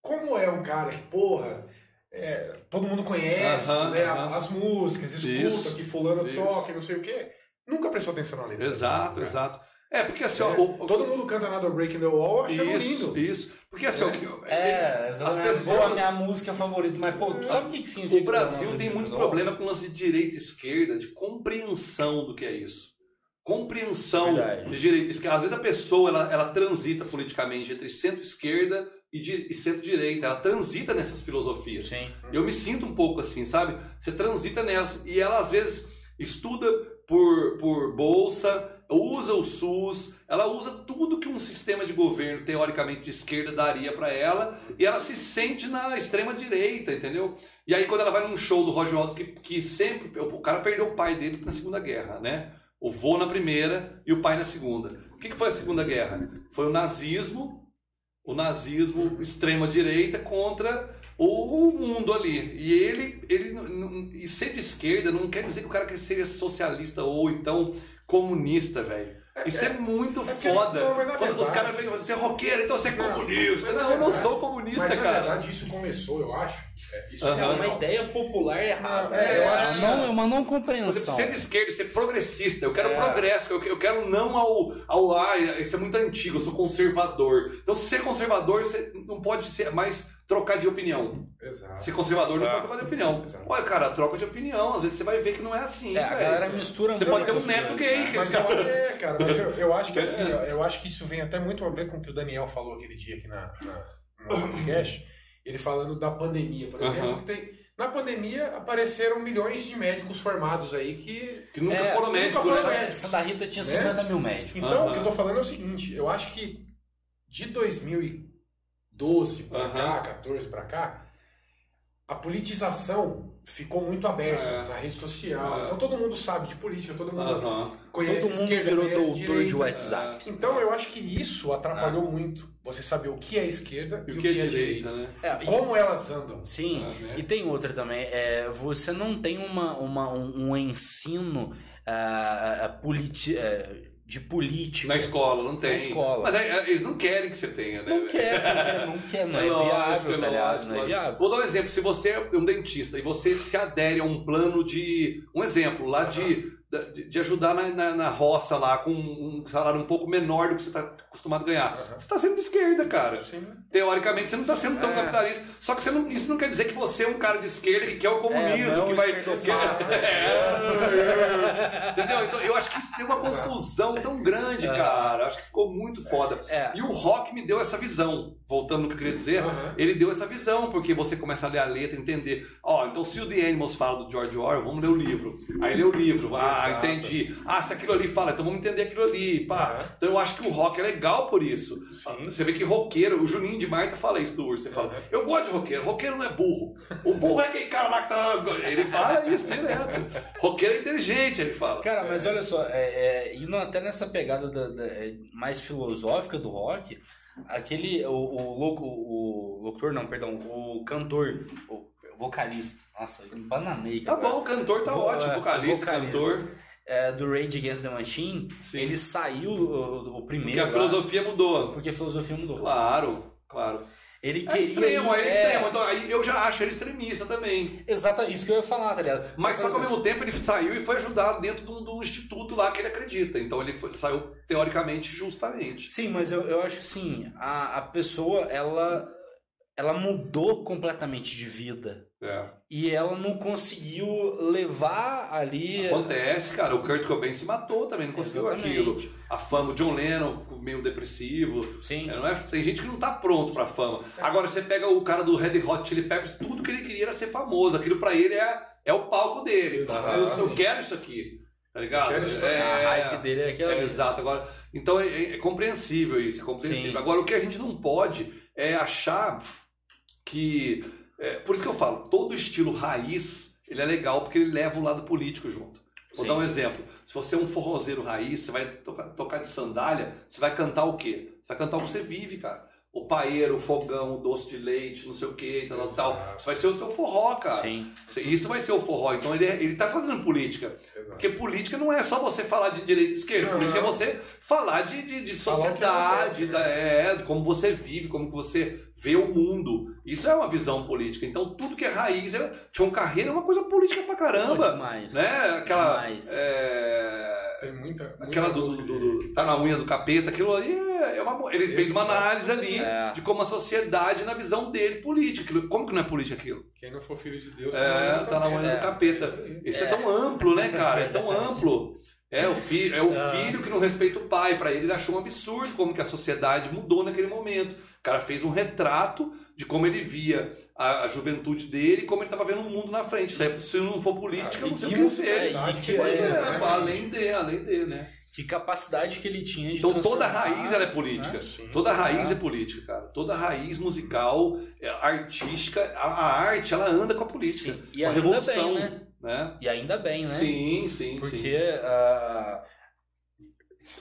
como é um cara que, porra, é, todo mundo conhece, Aham, né, aham. as músicas, escuta Isso, que fulano isso. toca, e não sei o quê, nunca prestou atenção na letra. Exato, músicas, cara. exato. É, porque assim, É, ó, o- o- todo mundo canta Another Break in the Wall achando Isso, lindo. isso. Porque assim, ó, que- É, eles- as exatamente. pessoas. Boa, minha música favorita, mas pô, tu sabe o que, que significa? O Brasil tem muito problema com o lance de direita e esquerda, de compreensão do que é isso. Compreensão Verdade. de direita e esquerda. Às vezes a pessoa ela, ela transita politicamente entre centro-esquerda e, di- e centro-direita. Ela transita nessas filosofias. Sim. Eu me sinto um pouco assim, sabe? Você transita nessa e ela às vezes estuda por, por bolsa, usa o SUS, ela usa tudo que um sistema de governo teoricamente de esquerda daria para ela e ela se sente na extrema direita, entendeu? E aí quando ela vai num show do Roger Waters que, que sempre o cara perdeu o pai dele na Segunda Guerra, né? O vô na primeira e o pai na segunda. O que, que foi a Segunda Guerra? Foi o nazismo, o nazismo extrema direita contra o mundo ali. E ele, ele não- não- e ser de esquerda não quer dizer que o cara quer ser socialista ou então comunista, velho. Isso é, muito é foda. não, mas na Quando os verdade- caras vêm você é roqueiro, então você é Não, comunista. na Não, eu não sou comunista, Mas, na cara. verdade, isso começou, eu acho. É, isso Aham. É uma ideia popular errada. É, eu acho que- não, é uma não compreensão. ser de esquerda e ser progressista. Eu quero É. progresso, eu, eu quero não ao, ao. Ah, isso é muito antigo, eu sou conservador. Então, ser conservador, você não pode ser mais trocar de opinião. Exato. Ser conservador não É. pode trocar de opinião. Exato. Olha, cara, troca de opinião. Às vezes você vai ver que não é assim. É, a galera mistura Você pode ter um neto gay. né? que Mas eu, é, cara, mas eu, eu acho que É. assim, ó, eu acho que isso vem até muito a ver com o que o Daniel falou aquele dia aqui na, na, no podcast. Ele falando da pandemia, por exemplo, que tem. Na pandemia apareceram milhões de médicos formados aí que. Que nunca É, foram nunca médicos. foram né? médicos. Santa Rita tinha Né? 50 mil médicos. Então, Aham. o que eu tô falando é o seguinte, eu acho que de 2012 pra Aham. cá, 14 pra cá, a politização ficou muito aberta É. na rede social. É. Então todo mundo sabe de política, todo mundo Aham. Conhece Todo mundo esquerda, virou doutor de direita. WhatsApp. Então eu acho que isso atrapalhou muito. Você saber o que é esquerda E o que é direita, né? É, e- Como elas andam. Sim, É, né? e tem outra também. É, você não tem uma, uma, um, um ensino ah, ah, politi- ah, de política. Na escola, não tem. Na escola. Mas é- é- eles não querem que você tenha, né? Não quer, porque não quer, não é, lógico, viável, é tá ligado? Não é viável. Vou dar um exemplo. Se você é um dentista e você se adere a um plano de. Um exemplo, lá de, de, ajudar na, na, na roça lá com um salário um pouco menor do que você está acostumado a ganhar. Aham. Você está sendo de esquerda, cara. Sim. Teoricamente, você não está sendo tão É. capitalista. Só que você não- isso não quer dizer que você é um cara de esquerda que quer o comunismo, É, não que vai. esquerdopata. É. Entendeu? Então eu acho que isso deu uma confusão tão grande, cara. Acho que ficou muito foda. É. E o rock me deu essa visão. Voltando no que eu queria dizer, Aham. ele deu essa visão, porque você começa a ler a letra, entender. Ó, então se o The Animals fala do George Orwell, vamos ler o livro. Aí lê o livro. Ah, Exato. entendi. Ah, se aquilo ali fala, então vamos entender aquilo ali. Pá. Aham. Então eu acho que o rock é legal por isso. Sim. Você vê que roqueiro, o Juninho de Marta fala isso do Urso. Ele fala, Aham. eu gosto de roqueiro, roqueiro não é burro. O burro é aquele cara lá que tá. Ele fala isso direto. Roqueiro é inteligente, ele fala. Cara, mas olha só, é, é, indo até nessa pegada da- da- é, mais filosófica do rock, aquele, o, o, louco, o locutor, não, perdão, o cantor, o vocalista, nossa, eu bananei. Tá cara. bom, o cantor tá Vo- ótimo, é, vocalista, vocalista. cantor. É, do Rage Against the Machine, Sim. ele saiu o, o primeiro Porque a lá, filosofia mudou. porque a filosofia mudou. Claro, claro. Ele É queria extremo, ir- ele é é, extremo. Então, aí eu já acho ele extremista também. Exato, isso que eu ia falar, tá ligado? Mas só que ao mesmo tempo ele saiu e foi ajudar dentro de um, de um instituto lá que ele acredita. Então ele foi- saiu teoricamente justamente. Sim, mas eu, eu acho assim, a, a pessoa, ela, ela mudou completamente de vida. É. E ela não conseguiu levar ali. Acontece, cara. O Kurt Cobain se matou também, não conseguiu Exatamente. aquilo. A fama, o John Lennon ficou meio depressivo. Sim. É, não é, tem gente que não tá pronto pra fama. Agora você pega o cara do Red Hot Chili Peppers, tudo que ele queria era ser famoso. Aquilo pra ele é, é o palco dele. tá? Eu, eu quero isso aqui. Tá ligado? Eu quero isso é, A hype dele é aquela. é, exato. Agora, então é, é- é compreensível isso, é compreensível. Sim. Agora, o que a gente não pode é achar que. É, por isso que eu falo, todo estilo raiz ele é legal porque ele leva o lado político junto. Vou Sim. dar um exemplo. Se você é um forrozeiro raiz, você vai tocar, tocar de sandália, você vai cantar o quê? Você vai cantar o que você vive, cara. O paeiro, o fogão, o doce de leite, não sei o quê, tal, tal. Isso vai ser o teu forró, cara. Sim. Isso vai ser o forró. Então ele, ele tá fazendo política. Exato. Porque política não é só você falar de direita e esquerda. Não. Política é você falar de, de, de sociedade, acontece, né? da, é, de como você vive, como que você vê o mundo. Isso é uma visão política. Então tudo que é raiz, é, Tião Carreira é uma coisa política pra Pô, caramba. demais. Né? Aquela. Demais. é, Tem muita. muita Aquela do, do- de- do- Tá na unha do capeta, aquilo ali é, é uma. Ele fez uma Exato. análise ali É. de como a sociedade, na visão dele, política. Aquilo- Como que não é política aquilo? Quem não for filho de Deus É, tá na unha É, do capeta. isso aí. Isso é. tão amplo, né, cara? É tão amplo. É o, fi é o filho que não respeita o pai. Pra ele, ele achou um absurdo como que a sociedade mudou naquele momento. O cara fez um retrato de como ele via a, a juventude dele e como ele estava vendo o mundo na frente. Aí, se não for política, eu não sei o que seja. é, e é, é, exatamente. além de, além de, né? Que capacidade que ele tinha de Então toda a raiz ela é política. né? Sim. Toda a raiz É. é política, cara. Toda a raiz musical, é, artística, a, a arte, ela anda com a política. E com a revolução, bem, né? né? E ainda bem, né? Sim, sim, Porque sim. ah,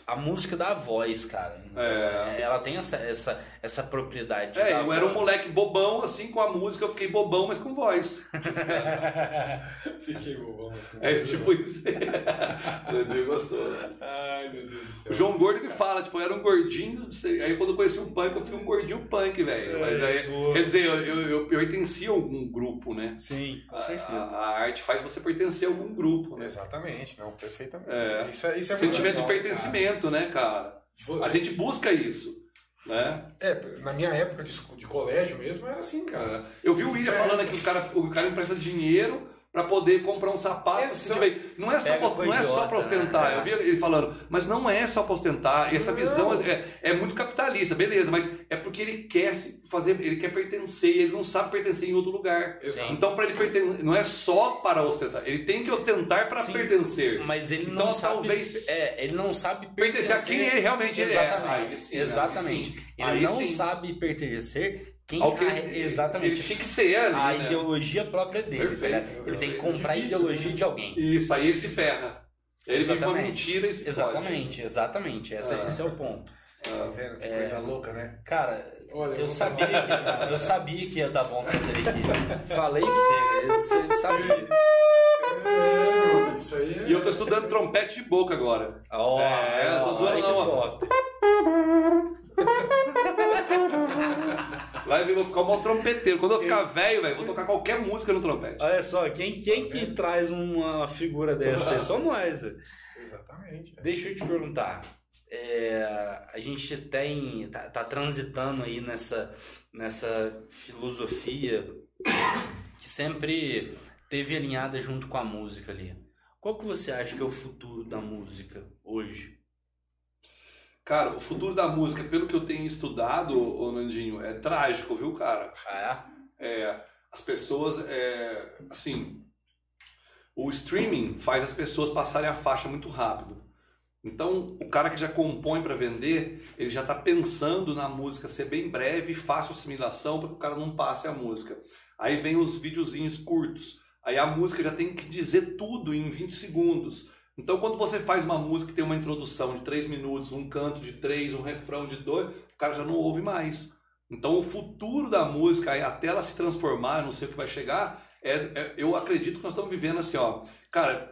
a música dá voz, cara. É. Ela tem essa, essa, essa propriedade. É, da eu era um voz. moleque bobão, assim, com a música, eu fiquei bobão, mas com voz. Fiquei bobão. mas com É voz, tipo né? isso. o Diego gostou, né? Ai, meu Deus do céu. O João Gordo que fala, tipo, eu era um gordinho, aí quando eu conheci o punk, eu fui um gordinho punk, velho. Mas aí, boa. quer dizer, eu, eu, eu, eu pertencia a algum grupo, né? Sim, com A, certeza. a arte faz você pertencer a algum grupo, né? Exatamente, não, perfeitamente. É. Isso é, isso é muito Sentimento de pertencimento, né, cara? A gente busca isso, né? É, na minha época de, de colégio mesmo era assim, cara. É. Eu vi o William falando que o cara, o cara empresta dinheiro pra poder comprar um sapato. se Exato. tiver- Não é só, pra, não é só idiota, ostentar. né? Eu vi ele falando, mas não é só pra ostentar. Essa Não. visão é, é muito capitalista, beleza, mas é porque ele quer se fazer, ele quer pertencer, ele não sabe pertencer em outro lugar. Exato. Então, para ele pertencer, não é só para ostentar, ele tem que ostentar para pertencer. Mas ele Então, não sabe. talvez- É, ele não sabe Pertencer a quem ele realmente ele é. Exatamente. Exatamente. Ele Aí não sim. sabe pertencer quem Ao que a- ele, exatamente. ele tinha que ser ali, a né? ideologia própria dele. tá Perfeito, ligado? ele tem que comprar a Difícil, ideologia né? de alguém. Isso, aí ele se ferra. Ele vive uma Exatamente. mentira e se Exatamente, exatamente. Essa- Ah. Esse é o ponto. Tá vendo? Que É. coisa louca, né? Cara, Olha, eu sabia, que, eu sabia que ia dar bom fazer aqui. Falei pra você, você sabia. É, isso aí é... E eu tô estudando trompete de boca agora. Ó, É, eu tô zoando não, ó. top. Vai ver, eu vou ficar um trompeteiro. Quando eu ficar velho, velho, vou tocar qualquer música no trompete. Olha só, quem, quem que traz uma figura dessa? É só nós. Exatamente. Deixa eu te perguntar. é, a gente tem. Tá, tá transitando aí nessa, nessa filosofia que sempre teve alinhada junto com a música ali. Qual que você acha que é o futuro da música hoje? Cara, o futuro da música, pelo que eu tenho estudado, ô Nandinho, é trágico, viu, cara? Ah, É, as pessoas, é, assim, o streaming faz as pessoas passarem a faixa muito rápido. Então, o cara que já compõe para vender, ele já está pensando na música ser bem breve e fácil assimilação para que o cara não passe a música. Aí vem os videozinhos curtos. Aí a música já tem que dizer tudo em 20 segundos. Então, quando você faz uma música que tem uma introdução de 3 minutos, um canto de 3, um refrão de 2, o cara já não ouve mais. Então, o futuro da música, até ela se transformar, não sei o que vai chegar, é, é- eu acredito que nós estamos vivendo assim, ó. Cara,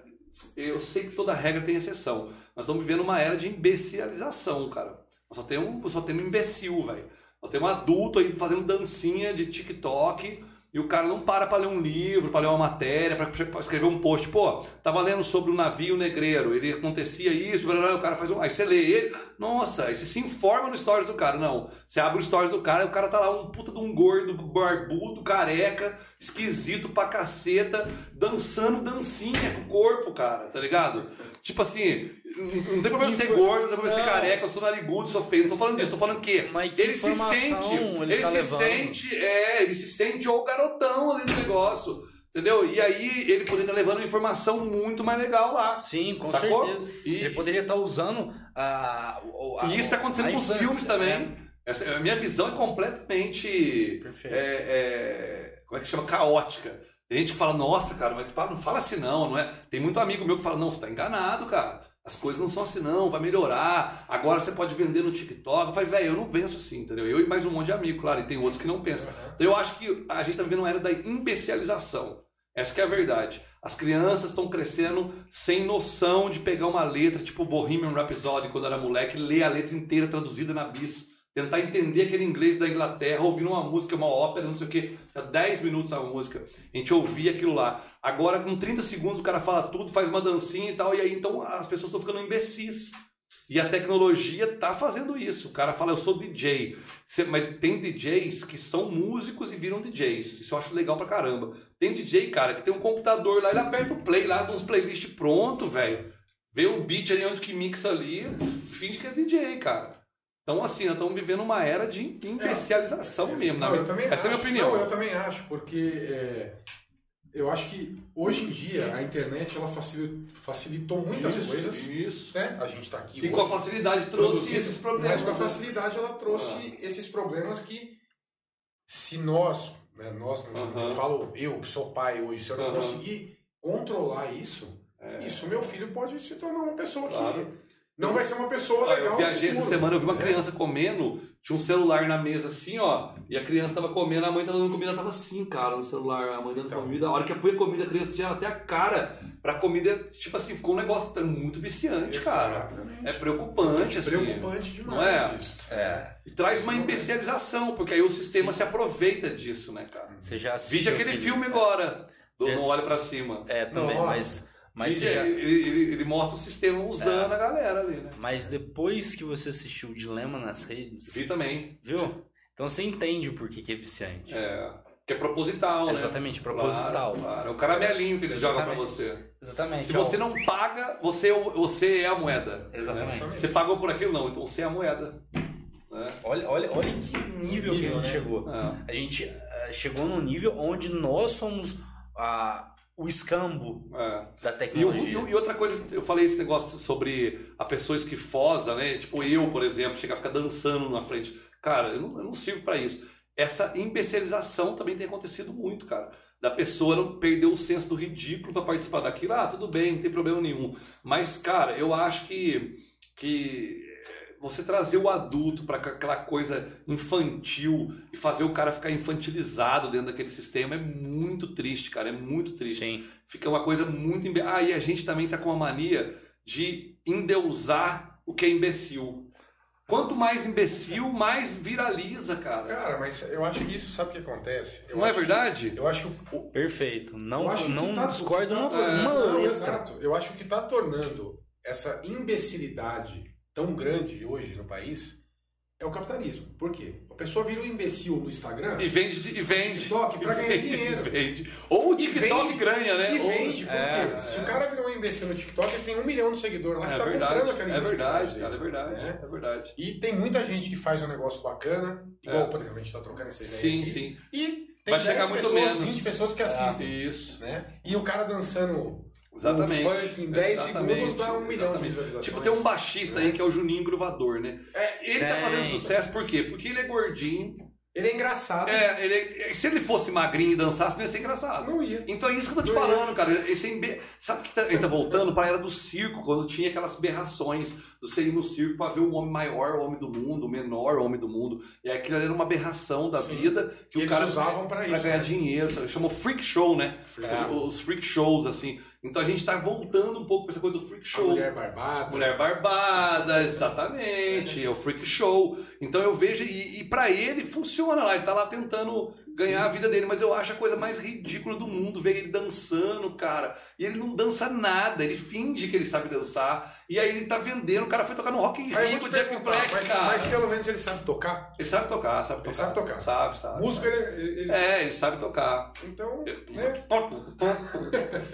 eu sei que toda regra tem exceção. Nós estamos vivendo uma era de imbecilização, cara. Nós só temos, só temos imbecil, velho. Nós temos um adulto aí fazendo dancinha de TikTok e o cara não para pra ler um livro, pra ler uma matéria, pra escrever um post. Pô, tava lendo sobre o navio negreiro, ele acontecia isso, blá, blá, o cara faz um. Aí você lê ele, nossa, aí você se informa no stories do cara. Não, você abre o stories do cara e o cara tá lá, um puta de um gordo, barbudo, careca, esquisito pra caceta, dançando dancinha com o corpo, cara, tá ligado? Tipo assim, não tem problema ser gordo, não tem problema ser careca, eu sou narigudo, sou feio, não tô falando disso, tô falando que Mas que ele se sente, ele ele, tá se levando? sente, é, ele se sente o garotão ali no negócio, entendeu? E aí ele poderia estar levando informação muito mais legal lá. sim, com Sacou? certeza. E- Ele poderia estar usando a. a E isso está acontecendo a com os infância, filmes também. né? Essa, a minha visão é completamente. Perfeito. é, é, como é que chama? Caótica. Tem gente que fala, nossa, cara, mas para, não fala assim não, não é? Tem muito amigo meu que fala, não, você tá enganado, cara. As coisas não são assim não, vai melhorar. Agora você pode vender no TikTok. Eu falei, velho, eu não venço assim, entendeu? Eu e mais um monte de amigo, claro, e tem outros que não pensam. Então eu acho que a gente está vivendo uma era da imbecilização. Essa que é a verdade. As crianças estão crescendo sem noção de pegar uma letra, tipo Bohemian Rhapsody, quando era moleque, ler a letra inteira traduzida na bis, tentar entender aquele inglês da Inglaterra, ouvindo uma música, uma ópera, não sei o quê. Já 10 minutos a música. A gente ouvia aquilo lá. Agora, com 30 segundos, o cara fala tudo, faz uma dancinha e tal, e aí então as pessoas estão ficando imbecis. E a tecnologia tá fazendo isso. O cara fala, eu sou DJ. Mas tem DJs que são músicos e viram DJs. Isso eu acho legal pra caramba. Tem DJ, cara, que tem um computador lá, ele aperta o play lá, uns playlists pronto, velho. Vê o beat ali onde que mixa ali, finge que é DJ, cara. Então, assim, nós estamos vivendo uma era de imbecilização mesmo. na Não, minha- eu também Essa é a minha acho. opinião. Não, eu também acho, porque é, eu acho que hoje em dia a internet ela facilitou, muitas Isso, coisas. Isso. Né? A gente está aqui E com a hoje, facilidade trouxe esses problemas. Mas com a né? facilidade ela trouxe esses problemas que se nós, né, nós Aham. eu falo eu que sou pai hoje, se eu não conseguir controlar isso, isso meu filho pode se tornar uma pessoa É. Claro. que não vai ser uma pessoa legal. eu viajei essa semana, eu vi uma né? criança comendo, tinha um celular na mesa assim, ó, e a criança tava comendo, a mãe tava dando comida, ela tava assim, cara, no celular, a mãe dando Então. comida. A hora que põe a comida, a criança tinha até a cara pra comida, tipo assim, ficou um negócio muito viciante, cara. É preocupante, assim. Preocupante demais Não é? isso. É. E traz uma imbecilização, porque aí o sistema se aproveita disso, né, cara? Você já assistiu. Vide aquele filme agora, do. Não Olha Pra Cima. É, também, Nossa. mas. Mas, você já- ele, ele- ele mostra o sistema usando a galera ali, né? mas depois que você assistiu o Dilema nas redes, Vi também. viu? Então você entende o porquê que é viciante. É, que é proposital, né? Exatamente, proposital. Claro, claro. É o caramelinho que eles jogam pra Exatamente. você. Exatamente. Se ó. você não paga, você, é você é a moeda. Exatamente. Você pagou por aquilo? Não, então você é a moeda. Né? Olha, olha, olha que nível, que a Nível, gente né? chegou. É. A gente eh, chegou num nível onde nós somos a, o escambo É. da tecnologia. e- e outra coisa, eu falei esse negócio sobre a pessoa esquifosa, né? Tipo eu, por exemplo, chegar a ficar dançando na frente. Cara, eu não, eu não sirvo pra isso. Essa imbecilização também tem acontecido muito, cara. Da pessoa não perder o senso do ridículo pra participar daquilo. Ah, tudo bem, não tem problema nenhum. Mas, cara, eu acho que, que você trazer o adulto para aquela coisa infantil e fazer o cara ficar infantilizado dentro daquele sistema é muito triste, cara. É muito triste. Sim. Fica uma coisa muito. imbe- Ah, e a gente também tá com a mania de endeusar o que é imbecil. Quanto mais imbecil, mais viraliza, cara. Cara, mas eu acho que isso, sabe o que acontece? Eu Não é acho que- verdade? eu acho que o, Perfeito. Não, Eu acho que não tá- discordo tá- uma, é, uma Não, exato. Eu acho que está tornando essa imbecilidade tão grande hoje no país é o capitalismo. Por quê? A pessoa vira um imbecil no Instagram E vende, e vende. TikTok pra E ganhar vende, dinheiro. Vende. Ou o TikTok vende- ganha, né? e vende. Por É? Se o cara virou um imbecil no TikTok, ele tem um milhão de seguidores lá que É tá verdade, comprando aquela é verdade, dele, cara, é verdade, né? é verdade. E tem muita gente que faz um negócio bacana, igual, É. por exemplo, a gente tá trocando essa ideia Sim, aqui, sim. E tem Vai chegar 10 muito pessoas, menos. 20 pessoas que assistem, Isso. né? E o cara dançando Exatamente. o funk em 10 Exatamente, segundos dá um milhão de exatamente. visualizações. Tipo, tem um baixista aí que é o Juninho Gruvador, né? É, Ele tá Tem. fazendo sucesso por quê? Porque ele é gordinho. ele é engraçado. É, ele é- se ele fosse magrinho e dançasse, não ia ser engraçado. Não ia. Então é isso que eu tô te Não ia. falando, cara. Esse imbe... Sabe que tá, ele tá voltando pra era do circo, quando tinha aquelas berrações do você ir no circo pra ver o homem maior, o homem do mundo, o menor homem do mundo. E aquilo ali era uma aberração da Sim. vida que E o eles cara usavam pra isso, ganhar né? dinheiro. Sabe? Chamou freak show, né? É. Os, os freak shows, assim. Então a gente tá voltando um pouco pra essa coisa do freak A show. mulher barbada. Mulher Barbada, exatamente, é o Freak Show. Então eu vejo, e, e para ele funciona lá, ele tá lá tentando ganhar a vida dele, mas eu acho a coisa mais ridícula do mundo ver ele dançando, cara. E ele não dança nada, ele finge que ele sabe dançar, e aí ele tá vendendo, o cara foi tocar no Rock in Rio com Jack Black, mas, cara. mas pelo menos ele sabe tocar. Ele sabe tocar, sabe tocar. Ele sabe tocar. Sabe, sabe. Músico, sabe. ele, ele É, ele sabe tocar. Então, né?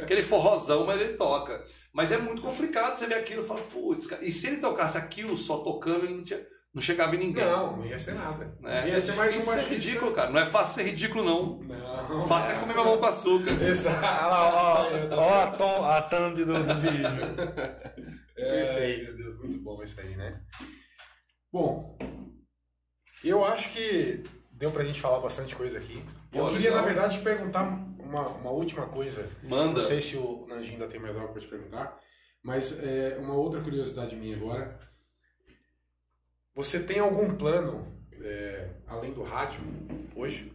Aquele forrozão, mas ele toca. Mas é muito complicado você ver aquilo e falar, putz, cara. E se ele tocasse aquilo só tocando, ele não, tinha, não chegava em ninguém. Não, não ia ser nada. Né? Ia ser mais um é baixista. ridículo, cara. Não é fácil ser ridículo, não. Não. Fácil é não, comer não. mamão com açúcar. Exato. Olha lá, ó, ó a, tom, a thumb do, do vídeo. É, Perfeito. meu Deus, muito bom isso aí, né? Bom, eu acho que deu pra gente falar bastante coisa aqui. Eu Pô, queria, legal. na verdade, te perguntar uma, uma última coisa. Manda. Não sei se o Nanjinho ainda tem mais algo pra te perguntar, mas é, uma outra curiosidade minha agora. Você tem algum plano, é, além do rádio, hoje?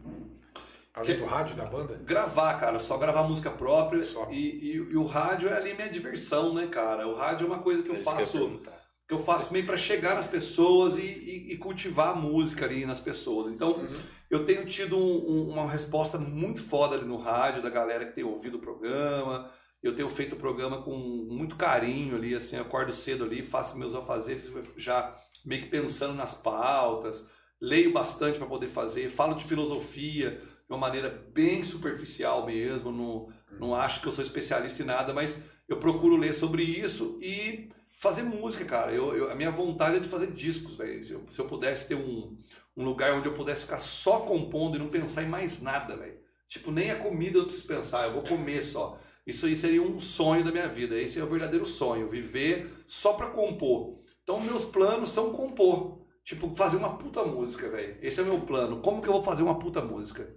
Além Que- do rádio da banda? Gravar, cara, só gravar música própria. Só. E, e- e o rádio é ali minha diversão, né, cara? O rádio é uma coisa que eu ia faço. que eu faço meio para chegar nas pessoas e, e- e cultivar a música ali nas pessoas. Então, Uhum. eu tenho tido um- um- uma resposta muito foda ali no rádio, da galera que tem ouvido o programa. Eu tenho feito o programa com muito carinho ali, assim, acordo cedo ali, faço meus afazeres já meio que pensando nas pautas, leio bastante para poder fazer, falo de filosofia de uma maneira bem superficial mesmo, não, não acho que eu sou especialista em nada, mas eu procuro ler sobre isso e fazer música, cara. Eu, eu- a minha vontade é de fazer discos, velho. Se eu, se eu pudesse ter um, um lugar onde eu pudesse ficar só compondo e não pensar em mais nada, velho. Tipo, nem a comida eu preciso pensar, eu vou comer só. Isso aí seria um sonho da minha vida. Esse é o verdadeiro sonho, viver só pra compor. Então, meus planos são compor. Tipo, fazer uma puta música, velho. Esse é o meu plano. Como que eu vou fazer uma puta música?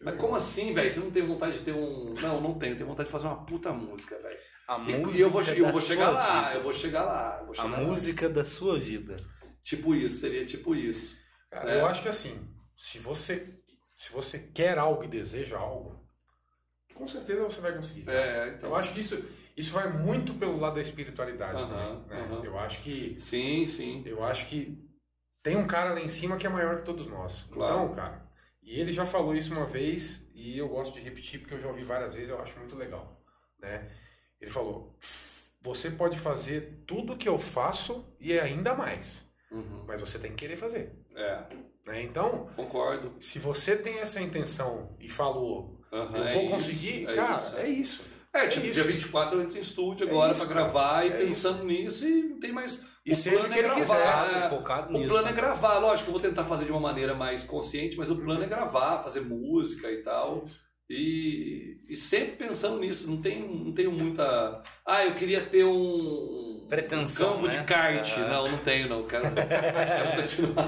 Mas como assim, velho? Você não tem vontade de ter um. Não, não tenho. Tenho vontade de fazer uma puta música, velho. A E- música E eu vou, eu da vou chegar sua lá, vida. eu vou chegar lá. eu vou A chegar lá. música da sua vida. Tipo isso, seria tipo isso. Cara, É. eu acho que assim, se você, se você quer algo e deseja algo, com certeza você vai conseguir. É, então. Eu acho que isso, isso vai muito pelo lado da espiritualidade também. Né? Eu acho que Sim, sim. eu acho que tem um cara lá em cima que é maior que todos nós. Claro. Então, cara, e ele já falou isso uma vez e eu gosto de repetir porque eu já ouvi várias vezes, eu acho muito legal, né? Ele falou: "Você pode fazer tudo que eu faço e ainda mais, Uhum. mas você tem que querer fazer", É, né? Então, concordo. se você tem essa intenção e falou, Aham, eu é vou isso, conseguir, é cara, isso, é isso. É, tipo, isso. dia 24 eu entro em estúdio É agora isso, pra cara. gravar e É pensando nisso e não tem mais. E o seja plano o é gravar. quiser, é. focado O nisso. plano é né? gravar, lógico, eu vou tentar fazer de uma maneira mais consciente, mas o plano é gravar, fazer música e tal. E, e sempre pensando nisso, não tenho, não tenho muita. Ah, eu queria ter um Pretensão, campo né? de kart. Ah. Não, não tenho, não. Quero, quero continuar.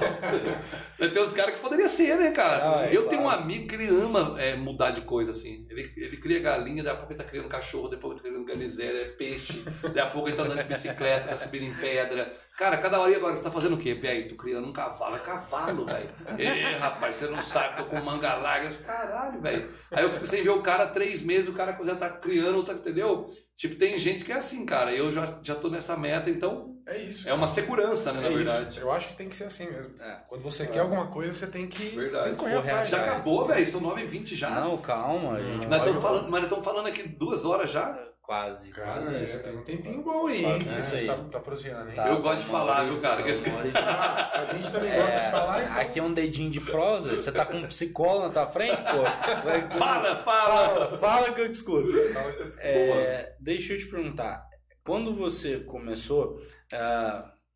Mas tem uns caras que poderia ser, né, cara? Ah, é, eu tenho um amigo que ele ama é, mudar de coisa assim. Ele, ele cria galinha, daqui a pouco ele tá criando cachorro, depois ele tá criando ganizé, é peixe, daqui a pouco ele tá andando de bicicleta, tá subindo em pedra. Cara, cada hora e agora você tá fazendo o quê? Velho, tô criando um cavalo. É cavalo, velho. Ê, rapaz, você não sabe, tô com manga larga. Caralho, velho. Aí eu fico sem ver o cara três meses, o cara já tá criando, tá, entendeu? Tipo, tem gente que é assim, cara. Eu já, já tô nessa meta, então É isso. é uma segurança, né, É na isso. verdade. Eu acho que tem que ser assim mesmo. É. Quando você quer alguma coisa, você tem que, Verdade. tem que correr atrás. Já acabou, velho. São 9h20 já. Não, calma, gente Nós estamos falando, mas nós estamos falando aqui duas horas já. Quase, Cara, quase é, isso. tem um tempinho bom aí, Quase hein? isso aí. tá, tá prosseando, hein? Tá, Eu gosto de falar, viu, cara? Que esse- Ah, a gente também gosta de falar, então. Aqui é um dedinho de prosa. Você tá com um psicólogo na tua frente, pô? Vai- Fala, fala! fala, fala que eu. Fala isso. É, deixa eu te perguntar. Quando você começou,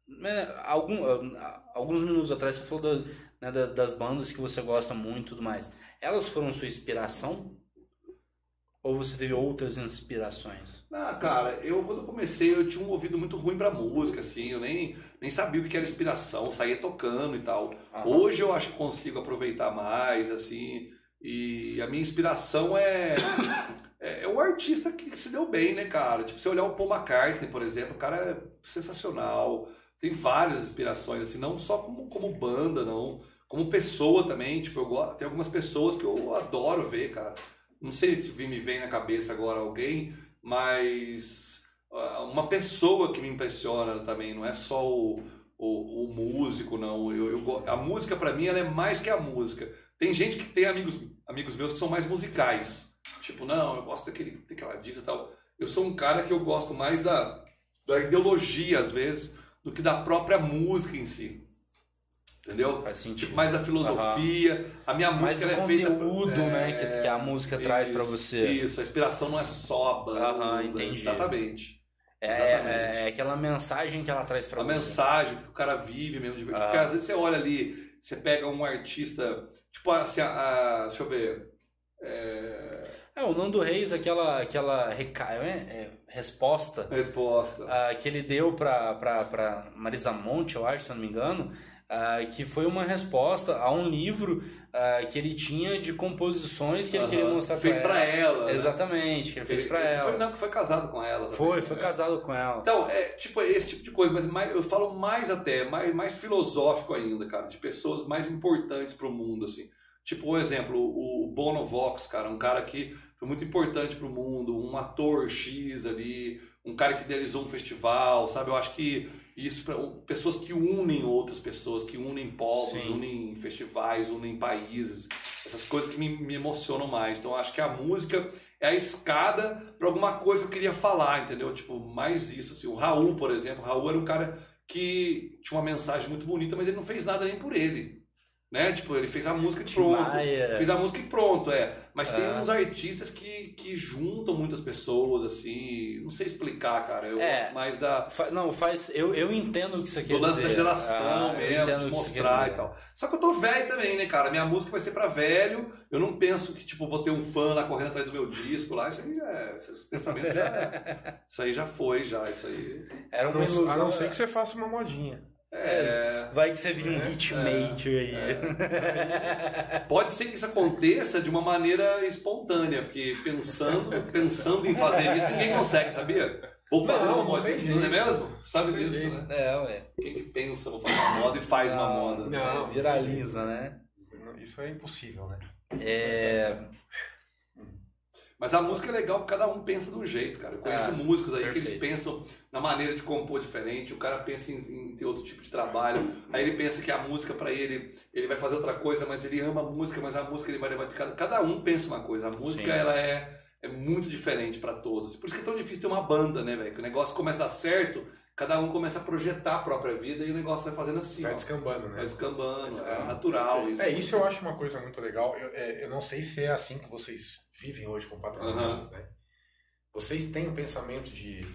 né, algum- ah, alguns minutos atrás você falou da- né, da- das bandas que você gosta muito e tudo mais. Elas foram sua inspiração? Ou você teve outras inspirações? Ah, cara, eu quando eu comecei eu tinha um ouvido muito ruim pra música, assim, eu nem, nem sabia o que era inspiração, saía tocando e tal. Aham. Hoje eu acho que consigo aproveitar mais, assim, e a minha inspiração é, é, é o artista que se deu bem, né, cara? Tipo, se eu olhar o Paul McCartney, por exemplo, o cara é sensacional, tem várias inspirações, assim, não só como, como banda, não, como pessoa também, tipo, eu tem algumas pessoas que eu adoro ver, cara. Não sei se me vem na cabeça agora alguém, mas ah, uma pessoa que me impressiona também, não é só o, o, o músico, não. Eu, eu a música, pra mim, ela é mais que a música. Tem gente que tem amigos, amigos meus que são mais musicais. Tipo, não, eu gosto daquele, daquela disso e tal. Eu sou um cara que eu gosto mais da, da ideologia, às vezes, do que da própria música em si. Entendeu? Faz sentido. Tipo, mais da filosofia. A minha Mais música ela é feita. conteúdo, né, que, que a música traz pra Isso, você. Isso, a inspiração não é só a banda. Aham, entendi. Exatamente. É, Exatamente. é, é aquela mensagem que ela traz pra a você. mensagem que o cara vive mesmo. De... Porque Ah. às vezes você olha ali, você pega um artista, tipo assim, a, a- deixa eu ver. É... É, o Nando Reis, aquela, aquela reca... é, é, resposta Resposta. ah, que ele deu pra Marisa Monte, eu acho, se eu não me engano, ah, que foi uma resposta a um livro ah, que ele tinha de composições que ele queria mostrar Fez pra pra ela. ela. né? Exatamente, que ele fez ele ela. Foi, não, que foi casado com ela. também, Foi, foi né? casado com ela. Então, é tipo esse tipo de coisa, mas mais, eu falo mais até, mais, mais filosófico ainda, cara, de pessoas mais importantes pro mundo, assim. Tipo, um exemplo, o o Bono Vox, cara, um cara que foi muito importante pro mundo, um ator X ali, um cara que idealizou um festival, sabe? Eu acho que isso, pra- pessoas que unem outras pessoas, que unem povos, Sim. unem festivais, unem países, essas coisas que me, me emocionam mais. Então, acho que a música é a escada para alguma coisa que eu queria falar, entendeu? Tipo, mais isso, assim. O Raul, por exemplo, o Raul era um cara que tinha uma mensagem muito bonita, mas ele não fez nada nem por ele, né? Tipo, ele fez a música e pronto. Maia. Fez a música e pronto, é. Mas tem É. uns artistas que, que juntam muitas pessoas, assim, não sei explicar, cara. Eu É. gosto mais da, Fa- Não, faz. Eu, eu entendo o que você quer do lance dizer. da geração Ah, mesmo, de mostrar dizer. e tal. Só que eu tô velho também, né, cara? Minha música vai ser pra velho. Eu não penso que, tipo, vou ter um fã lá correndo atrás do meu disco lá. Isso aí já é. Esses pensamentos já. isso aí já foi, já. Isso aí. Era uma ilusão. a não ser que você faça uma modinha. É. Vai que você vira um hitmaker aí. Pode ser que isso aconteça de uma maneira espontânea, porque pensando, pensando em fazer isso, ninguém consegue, sabia? Vou fazer Não, uma não moda, tem não é jeito. mesmo? Sabe Não disso, jeito. né? É, ué. Quem que pensa, vou fazer uma moda e faz uma Não, moda. Não. Viraliza, né? Isso é impossível, né? É. Mas a música é legal porque cada um pensa de um jeito, cara. Eu conheço Ah, músicos aí que eles perfeito. pensam na maneira de compor diferente, o cara pensa em, em ter outro tipo de trabalho, aí ele pensa que a música pra ele, ele vai fazer outra coisa, mas ele ama a música, mas a música ele vai levar de cada. Cada um pensa uma coisa. A música Sim. ela é, é muito diferente pra todos. Por isso que é tão difícil ter uma banda, né, velho? Que o negócio começa a dar certo, cada um começa a projetar a própria vida e o negócio vai fazendo assim, Vai ó. descambando, né? Vai descambando, é Ah, natural isso. É, isso eu acho uma coisa muito legal. Eu, é, eu não sei se é assim que vocês vivem hoje com patronatos, né? Vocês têm o pensamento de,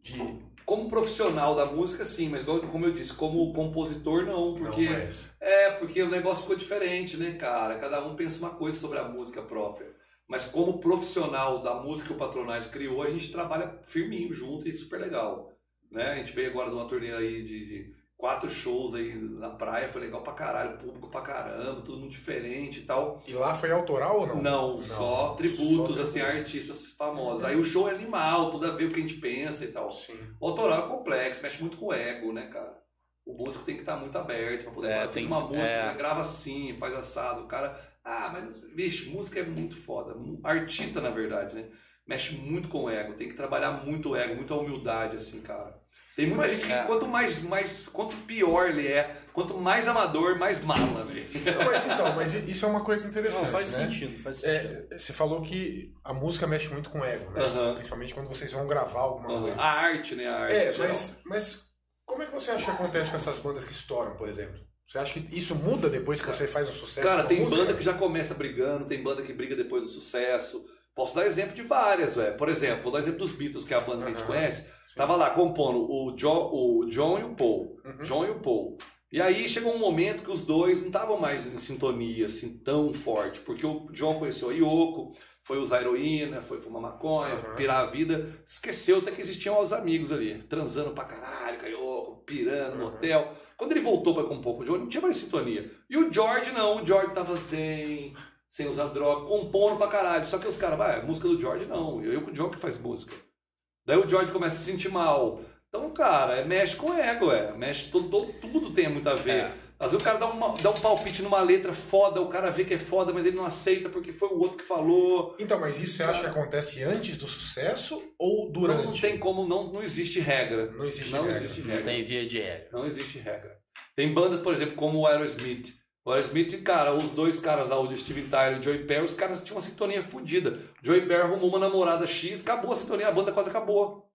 de Como profissional da música, sim, mas como eu disse, como compositor, não, porque. não mais. É, porque o negócio ficou diferente, né, cara? Cada um pensa uma coisa sobre a música própria. Mas como profissional da música que o Patronais criou, a gente trabalha firminho junto e super legal. Né? A gente veio agora de uma turnê aí de, de quatro shows aí na praia, foi legal pra caralho, público pra caramba, tudo muito diferente e tal. E lá foi autoral ou não? Não, só tributos, só assim, a artistas famosos. Aí o show é animal, tudo a ver o que a gente pensa e tal. Sim. O autoral é complexo, mexe muito com o ego, né, cara? O músico tem que estar muito aberto pra poder É, falar, fiz tem- uma música, é. grava assim, faz assado. O cara, ah, mas, bicho, música é muito foda. Artista, na verdade, né? Mexe muito com o ego, tem que trabalhar muito o ego, muita humildade, assim, cara. Tem muita Mas, gente que é. quanto mais, mais, quanto pior ele é, quanto mais amador, mais mala, velho. Mas então, mas isso é uma coisa interessante, Não, faz né? sentido, faz sentido. É, você falou que a música mexe muito com o ego, né? Principalmente quando vocês vão gravar alguma coisa. A arte, né? A arte É, mas, mas como é que você acha que acontece com essas bandas que estouram, por exemplo? Você acha que isso muda depois que você faz um sucesso? Cara, com a tem música? banda que já começa brigando, tem banda que briga depois do sucesso. Posso dar exemplo de várias, velho. Por exemplo, vou dar exemplo dos Beatles, que é a banda que a gente Aham. conhece. Sim. Tava lá compondo o, Jo- o John e o Paul. Uhum. John e o Paul. E aí chegou um momento que os dois não estavam mais em sintonia assim tão forte, porque o John conheceu a Yoko, foi usar heroína, foi fumar maconha, Uhum. pirar a vida, esqueceu até que existiam os amigos ali, transando pra caralho, com a Yoko, pirando no Uhum. hotel. Quando ele voltou pra compor com o John, não tinha mais sintonia. E o George não, o George tava sem, sem usar droga, compondo pra caralho. Só que os caras, vai, música do George não, eu com o John que faz música. Daí o George começa a se sentir mal. Então, cara, é, mexe com o ego, é. Mexe, todo, todo- tudo tem muito a ver. É. Às vezes o cara dá, uma- dá um palpite numa letra foda, o cara vê que é foda, mas ele não aceita porque foi o outro que falou. Então, mas isso você acha que acontece antes do sucesso ou durante? Não, não tem como, não, não existe regra. Não existe não regra. existe Não regra. tem via de regra. Não existe regra. Tem bandas, por exemplo, como o Aerosmith. O Aerosmith, cara, os dois caras lá, o Steven Tyler e o Joey Perry, os caras tinham uma sintonia fodida. O Joey Perry arrumou uma namorada X, acabou a sintonia, a banda quase acabou.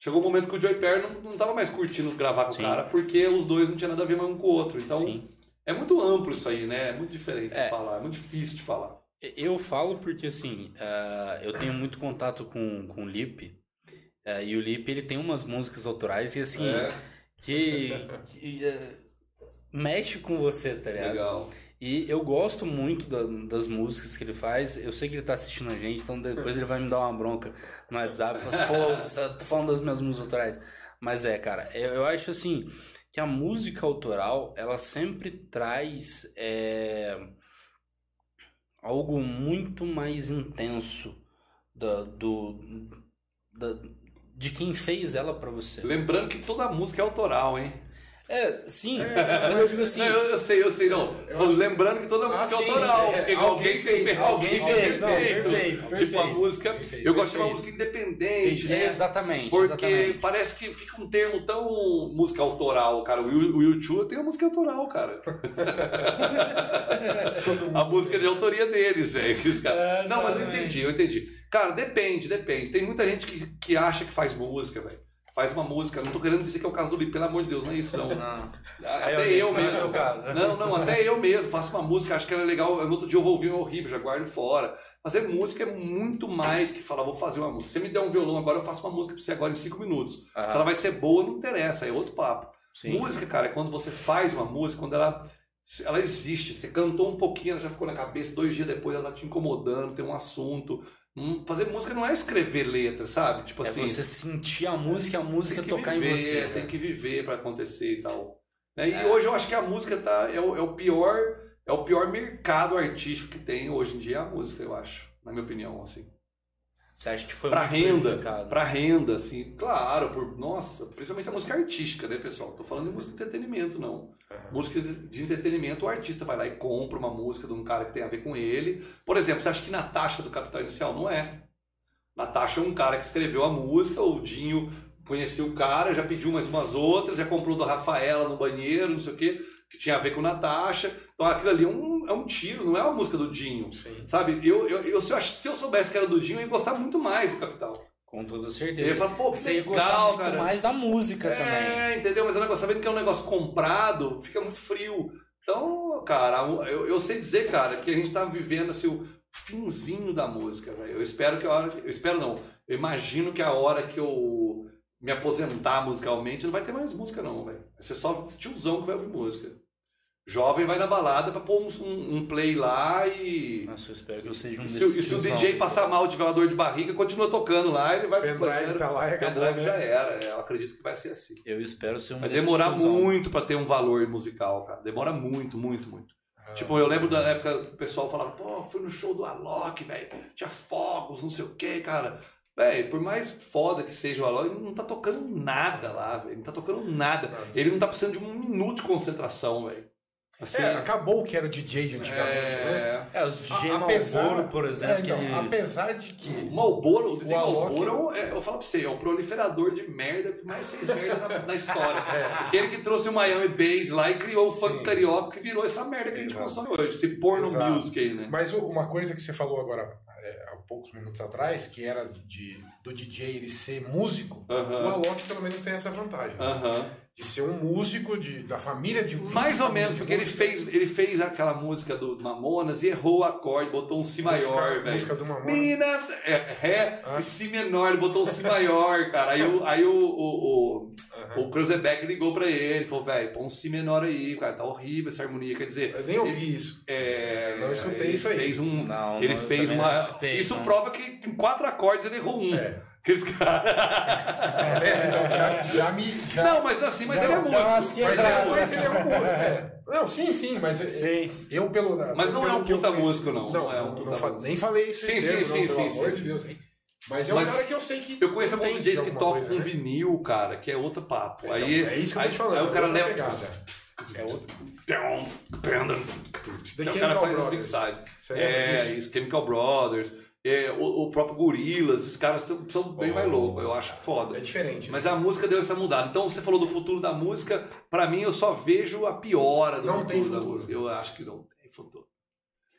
Chegou um momento que o Joey Perry não, não tava mais curtindo gravar com Sim. o cara, porque os dois não tinham nada a ver mais um com o outro. Então, Sim. é muito amplo isso aí, né? É muito diferente É. de falar, é muito difícil de falar. Eu falo porque, assim, ah, eu tenho muito contato com, com o Lipe. ah, e o Lipe, ele tem umas músicas autorais e, assim, É, que, que, eh, mexe com você, tá ligado? legal. E eu gosto muito da- das músicas que ele faz. Eu sei que ele tá assistindo a gente, então depois ele vai me dar uma bronca no WhatsApp. Fala assim, pô, você tá falando das minhas músicas autorais. Mas é, cara, eu, eu acho assim que a música autoral, ela sempre traz é, algo muito mais intenso da, do, da- de quem fez ela pra você. Lembrando que toda música é autoral, hein? É, sim, mas eu digo assim. Não, eu, eu sei, eu sei, não. Lembrando que toda Ah, música é sim, autoral, é, porque alguém alguém fez, fez, alguém alguém fez, não, perfeito. perfeito, Tipo a música, perfeito, eu gosto de uma música independente, né? Exatamente, Porque exatamente. parece que fica um termo tão música autoral, cara. O Yu- o YouTube tem uma música autoral, cara. a música é de autoria deles, velho. caras. Não, mas eu entendi, eu entendi. Cara, depende, depende. Tem muita gente que, que acha que faz música, velho. Faz uma música. Não tô querendo dizer que é o caso do Lipe, pelo amor de Deus, não é isso, não. Não. Até Aí, eu não é mesmo. seu caso. Não, não, até eu mesmo faço uma música, acho que ela é legal. No outro dia eu vou ouvir um horrível, já guardo fora. Fazer música é muito mais que falar, vou fazer uma música. Se você me der um violão agora, eu faço uma música pra você agora em cinco minutos. Ah. Se ela vai ser boa, não interessa, é outro papo. Sim. Música, cara, é quando você faz uma música, quando ela, ela existe. Você cantou um pouquinho, ela já ficou na cabeça, dois dias depois ela tá te incomodando, tem um assunto. Hum, Fazer música não é escrever letra, sabe? Tipo É assim. você sentir a música, a música tem que tocar viver, em você. Tem que viver para acontecer e tal. Né? E É. hoje eu acho que a música tá, é, o, é o pior é o pior mercado artístico que tem hoje em dia é a música, eu acho, na minha opinião, assim. Você acha que foi Pra muito renda, prejudicado? pra renda, assim, claro, por, nossa, principalmente a música artística, né, pessoal? Tô falando de música de entretenimento, não. Música de entretenimento, o artista vai lá e compra uma música de um cara que tem a ver com ele. Por exemplo, você acha que Natasha do Capital Inicial? Não é. Natasha é um cara que escreveu a música, o Dinho conheceu o cara, já pediu mais umas outras, já comprou da Rafaela no banheiro, não sei o quê, que tinha a ver com Natasha. Então aquilo ali é um, é um tiro, não é uma música do Dinho. Sim. Sabe, eu, eu, eu, se, eu, se eu soubesse que era do Dinho, eu ia gostar muito mais do Capital. Com toda Eu certeza. ia falar, pô, que Você ia gostar legal, muito cara. mais da música também. É, entendeu? Mas o negócio, sabendo que é um negócio comprado, fica muito frio. Então, cara, eu, eu sei dizer, cara, que a gente tá vivendo assim, o finzinho da música, velho. Eu espero que a hora. Eu espero não. Eu imagino que a hora que eu me aposentar musicalmente, não vai ter mais música, não, velho. Vai ser só tiozão que vai ouvir música. Jovem vai na balada pra pôr um, um- um play lá e. Nossa, eu espero que eu seja um E se, desses e se o. DJ passar mal, tiver uma dor de barriga, continua tocando lá, ele vai Pendrive tá lá e acabou, Pendrive né? já era. é, Eu acredito que vai ser assim. Eu espero ser um Vai demorar muito pra ter um valor musical, cara. Demora muito, muito, muito. Ah, Tipo, eu lembro da época que o pessoal falava, pô, fui no show do Alok, velho. Tinha fogos, não sei o que, cara. Velho, por mais foda que seja o Alok, ele não tá tocando nada lá, velho. Não tá tocando nada. Ele não tá precisando de um minuto de concentração, velho. Assim, É, acabou o que era DJ de antigamente, né? é... É, os DJ A- Malboro, por exemplo. É, então, que- apesar de que. O Malboro, o DJ Malboro, é, eu falo pra você, é o proliferador de merda que mais fez merda na, na história. Aquele que trouxe o Miami Bass lá e criou o funk É. Sim. carioca que virou essa merda que a gente Exato. consome hoje. Esse porno Exato. music aí, né? Mas uma coisa que você falou agora é, há poucos minutos atrás, que era de, do DJ ele ser músico, Aham. o Alok pelo menos tem essa vantagem. né? De ser um músico de, da família de Mais ou menos, porque ele música. fez, ele fez aquela música do Mamonas e errou o acorde, botou um Si maior, Música- velho. música do Mamonas. Mina, é, Ré Ah. e Si menor, ele botou um Si maior, cara. Aí, o, aí o, o, o, Aham. o Cruzebeck ligou pra ele, falou, velho, põe um Si menor aí, cara, tá horrível essa harmonia. Quer dizer, Eu nem ouvi isso. É, Não escutei ele isso aí. Fez um, Não, ele não, eu fez uma. escutei, isso não. prova que em quatro acordes ele errou um. É. Aqueles caras. Vendo? Então já, já me. Já... Não, mas assim, mas Não, ele é músico. Mas, quebradas. é, mas ele é um músico. É. Não, sim, sim, mas Sim. eu pelo. Mas não pelo é um que puta músico, não. Não, Não é um puta não músico. nem falei isso. Sim, inteiro, sim, não, sim, pelo sim, amor sim, de. Deus, hein? Mas é um Mas cara que eu sei que. Eu conheço alguns DJs que tocam com né? vinil, cara, que é outro papo. Então, aí, é isso que eu tô aí, te falando. Aí o cara outra leva. pegada. É outra. Então, o cara faz mixagens. Você lembra É, isso, Chemical Brothers. É, o, o próprio Gorillaz, esses caras são, são bem Oh. mais loucos, eu acho foda. É diferente. Mas a música deu essa mudada. Então você falou do futuro da música, pra mim eu só vejo a piora do Não futuro tem da futuro. música. Eu acho que não tem futuro.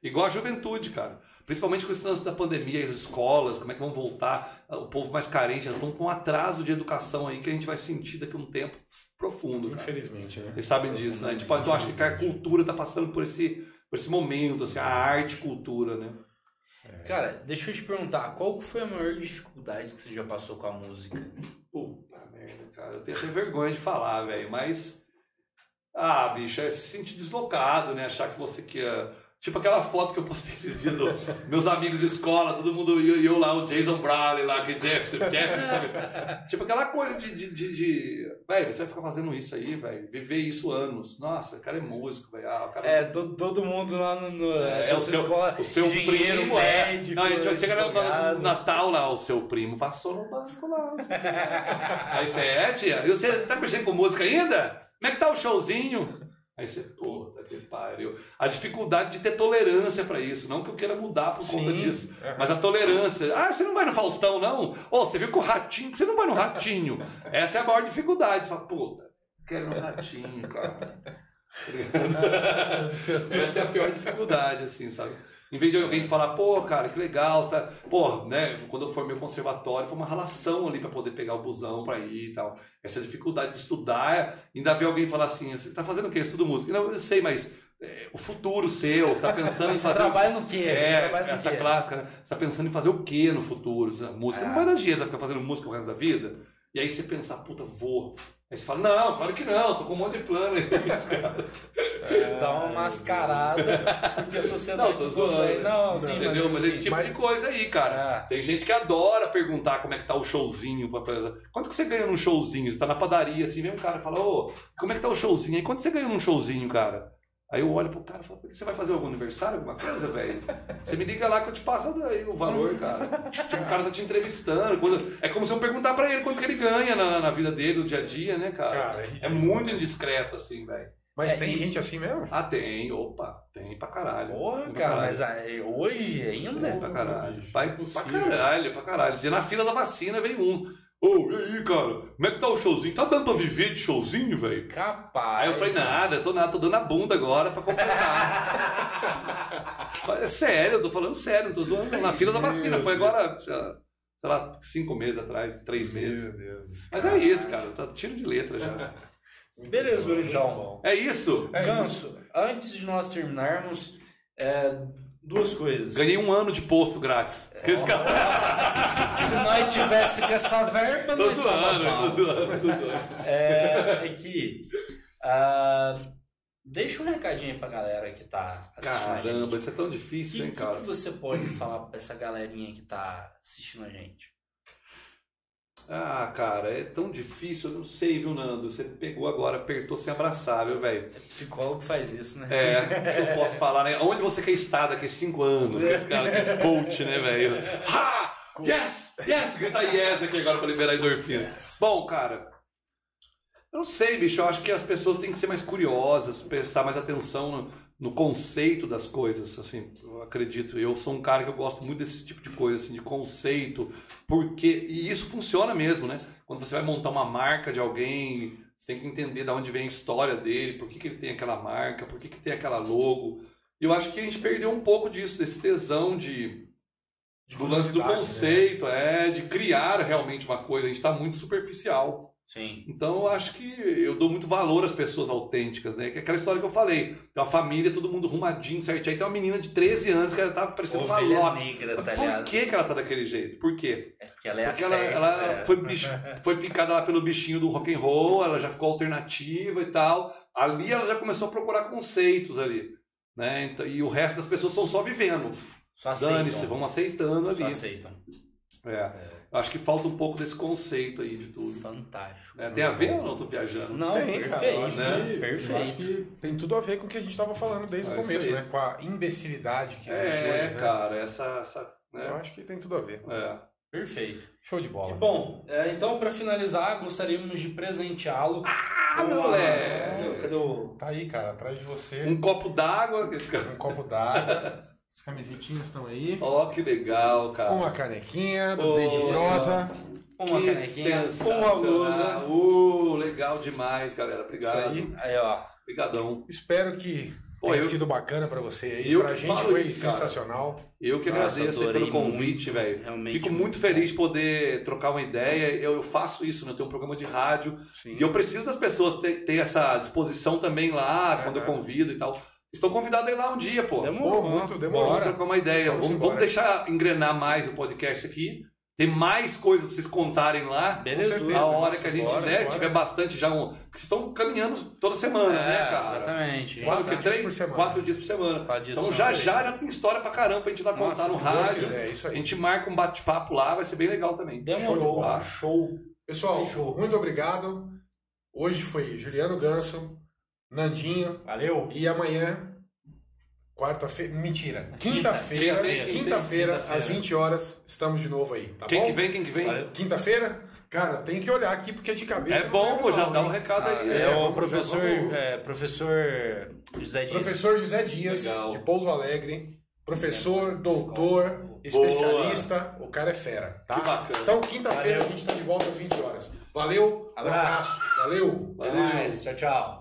Igual a juventude, cara. Principalmente com esse lance da pandemia, as escolas, como é que vão voltar, o povo mais carente, estão com um atraso de educação aí que a gente vai sentir daqui a um tempo profundo. Cara. Infelizmente, né? Vocês sabem disso, né? Tipo, então acho que a cultura tá passando por esse, por esse momento, assim, a arte cultura, né? Cara, deixa eu te perguntar, qual foi a maior dificuldade que você já passou com a música? Puta merda, cara. Eu tenho vergonha de falar, velho. Mas. Ah, bicho, é se sentir deslocado, né? Achar que você quer. Tipo aquela foto que eu postei esses dias, do, meus amigos de escola, todo mundo, e eu, eu lá, o Jason Brown lá, que Jeff, Jeff, sabe? Tipo aquela coisa de. de, de, de... Você vai ficar fazendo isso aí, velho. Viver isso anos. Nossa, o cara é músico, velho. Ah, o cara É, to- todo mundo lá no, no É, o nessa seu, escola, o seu primo é. médico, Não, a gente vai chegar no. Natal lá, o seu primo passou no banco lá. o quê. Aí você é, tia? E você tá mexendo com música ainda? Como é que tá o showzinho? Aí você, puta que pariu. A dificuldade de ter tolerância pra isso. Não que eu queira mudar por conta Sim. disso. Mas a tolerância. Ah, você não vai no Faustão, não? Ô, você viu com o Ratinho? Você não vai no Ratinho. Essa é a maior dificuldade. Você fala, puta, quero no Ratinho, cara. Essa é a pior dificuldade, assim, sabe? Em vez de alguém falar, pô, cara, que legal, você tá... pô, né? Quando eu formei o conservatório, foi uma relação ali pra poder pegar o busão pra ir e tal. Essa dificuldade de estudar, ainda ver alguém falar assim, você tá fazendo o quê? Estudo música. Não, eu sei, mas é, o futuro seu, você tá pensando em fazer. trabalha no quê? Você É, trabalha no essa quê? clássica, né? Você tá pensando em fazer o quê no futuro? Música não vai dar você vai ficar fazendo música o resto da vida. E aí você pensa, "Ah, puta, vou. Aí você fala, não, claro que não, tô com um monte de plano aí. Dá uma mascarada, porque a sociedade Não, tô não zoando. consegue. Não, sim, Entendeu? Mas assim, esse tipo mas- de coisa aí, cara. É. Tem gente que adora perguntar como é que tá o showzinho. pra- Quanto que você ganha num showzinho? Você tá na padaria, assim, vem um cara e fala, ô, como é que tá o showzinho? Aí quanto você ganha num showzinho, cara? Aí eu olho pro cara e falo, "Por que você vai fazer algum aniversário, alguma coisa, velho? Você me liga lá que eu te passo daí o valor, cara. Tipo, o cara tá te entrevistando. quando- É como se eu perguntar pra ele quanto que ele ganha na, na vida dele, no dia a dia, né, cara? Cara, é é muito né? indiscreto, assim, velho. Mas É, tem e- gente assim mesmo? Ah, tem, opa, tem pra caralho. Porra, Tem cara, caralho. mas aí, hoje ainda? Pra caralho. Vai pra caralho, pra caralho. E na fila da vacina vem um. Ô, e aí, cara? Como é que tá o showzinho? Tá dando pra viver de showzinho, velho? Capaz. Aí eu falei, nada, tô nada, tô dando a bunda agora pra completar. é sério, eu tô falando sério, não tô zoando. Na fila da vacina, foi agora, sei lá, cinco meses atrás, três meses. Meu Deus. Mas é isso, cara, tá tiro de letra já. Beleza, então. É isso. É Ganso, antes de nós terminarmos, é, duas coisas. Ganhei um ano de posto grátis. Esse cara... Se nós tivesse com essa verba, Tô zoando, tô zoando, tô zoando. É, é que ah, deixa um recadinho aí pra galera que tá assistindo a Caramba, gente. isso é tão O difícil, que, hein, que cara? que você pode falar pra essa galerinha que tá assistindo a gente? Ah, cara, é tão difícil, eu não sei, viu, Nando? Você pegou agora, apertou sem abraçar, viu, velho? É psicólogo que faz isso, né? É, o que eu posso falar, né? Onde você quer estar daqui a cinco anos? Esse cara que é coach, né, velho? Ha! Yes! Yes! Grita yes aqui agora pra liberar a endorfina. Bom, cara, eu não sei, bicho. Eu acho que as pessoas têm que ser mais curiosas, prestar mais atenção no, no conceito das coisas, assim, eu acredito. Eu sou um cara que eu gosto muito desse tipo de coisa, assim, de conceito, porque... E isso funciona mesmo, né? Quando você vai montar uma marca de alguém, você tem que entender de onde vem a história dele, por que, que ele tem aquela marca, por que, que tem aquela logo. E eu acho que a gente perdeu um pouco disso, desse tesão de do lance do né? conceito, é, de criar realmente uma coisa. A gente está muito superficial. Sim. Então eu acho que eu dou muito valor às pessoas autênticas, né? Que é aquela história que eu falei. Tem uma família, todo mundo arrumadinho, certinho. Aí tem uma menina de 13 anos que ela tava parecendo uma Ovelha Loki. negra, Mas tá Por ligado? que, que ela tá daquele jeito? Por quê? É porque ela é Porque a ela, certa, ela é. foi, bicho- foi picada lá pelo bichinho do rock and roll, ela já ficou alternativa e tal. Ali ela já começou a procurar conceitos ali. Né? Então, e o resto das pessoas estão só vivendo. Só aceitam. Dane-se, vão aceitando Só ali. aceitam. É. Acho que falta um pouco desse conceito aí de tudo. Fantástico. É, tem a ver ou não? Tô viajando? Não, Tem, cara. perfeito, Eu acho, né? que, eu Perfeito. acho que tem tudo a ver com o que a gente estava falando desde É o isso começo, né? Com a imbecilidade que existe É, hoje, né? cara, essa. essa Eu né? acho que tem tudo a ver. É. Perfeito. Show de E, bola. bom, é, então para finalizar, gostaríamos de presenteá-lo. Ah, moleque! Cadê o. Tá aí, cara, atrás de você. Um copo d'água. Um copo d'água. As camisetinhas estão aí. Ó, que legal, cara. Uma canequinha do Oh, Dede Prosa. Uma que canequinha, uma blusa. Uh, legal demais, galera. Obrigado. Isso aí. Aí, ó. Obrigadão. Espero que Pô, tenha eu- sido bacana pra você aí. eu pra gente foi isso, sensacional. Eu que Nossa, agradeço pelo convite, velho. realmente Fico muito muito feliz de poder trocar uma ideia. Eu, eu faço isso, né? Eu tenho um programa de rádio. Sim. E eu preciso das pessoas ter, ter essa disposição também lá, quando eu convido e tal. Estão convidados a ir lá um dia, pô. Demorou. Pô, muito Vamos demorou. trocar uma ideia. Vamos Vamos, embora. vamos deixar engrenar mais o podcast aqui. Tem mais coisas pra vocês contarem lá. Beleza. certeza. A hora que a gente bora, né, bora. tiver bastante já um. Porque vocês estão caminhando toda semana, né, É, cara? exatamente. Quatro dias Três, por semana. quatro dias por semana. Quatro dias Então por já semana. já já tem história pra caramba pra gente lá Nossa, contar no rádio. quiser, é isso A aí. gente marca um bate-papo lá, vai ser bem legal também. Demorou. Show. Show. Pessoal, Fechou. muito obrigado. Hoje foi Juliano Ganso, Nandinho Valeu. e amanhã, quarta-feira, mentira, Quinta- quinta-feira, quinta-feira, quinta-feira. às 20 horas, estamos de novo aí, tá Quem bom? que vem, quem que vem? Valeu. Quinta-feira? Cara, tem que olhar aqui porque de cabeça É não bom, lembro pô, já não, dá um recado aí. É, né? o professor, é, professor José Dias. Professor José Dias, Legal. de Pouso Alegre, professor, doutor, especialista, o cara é fera, tá? Que bacana. Então, quinta-feira Valeu. a gente tá de volta às 20 horas. Valeu, um Abraço. abraço, valeu. Até mais. Tchau, tchau.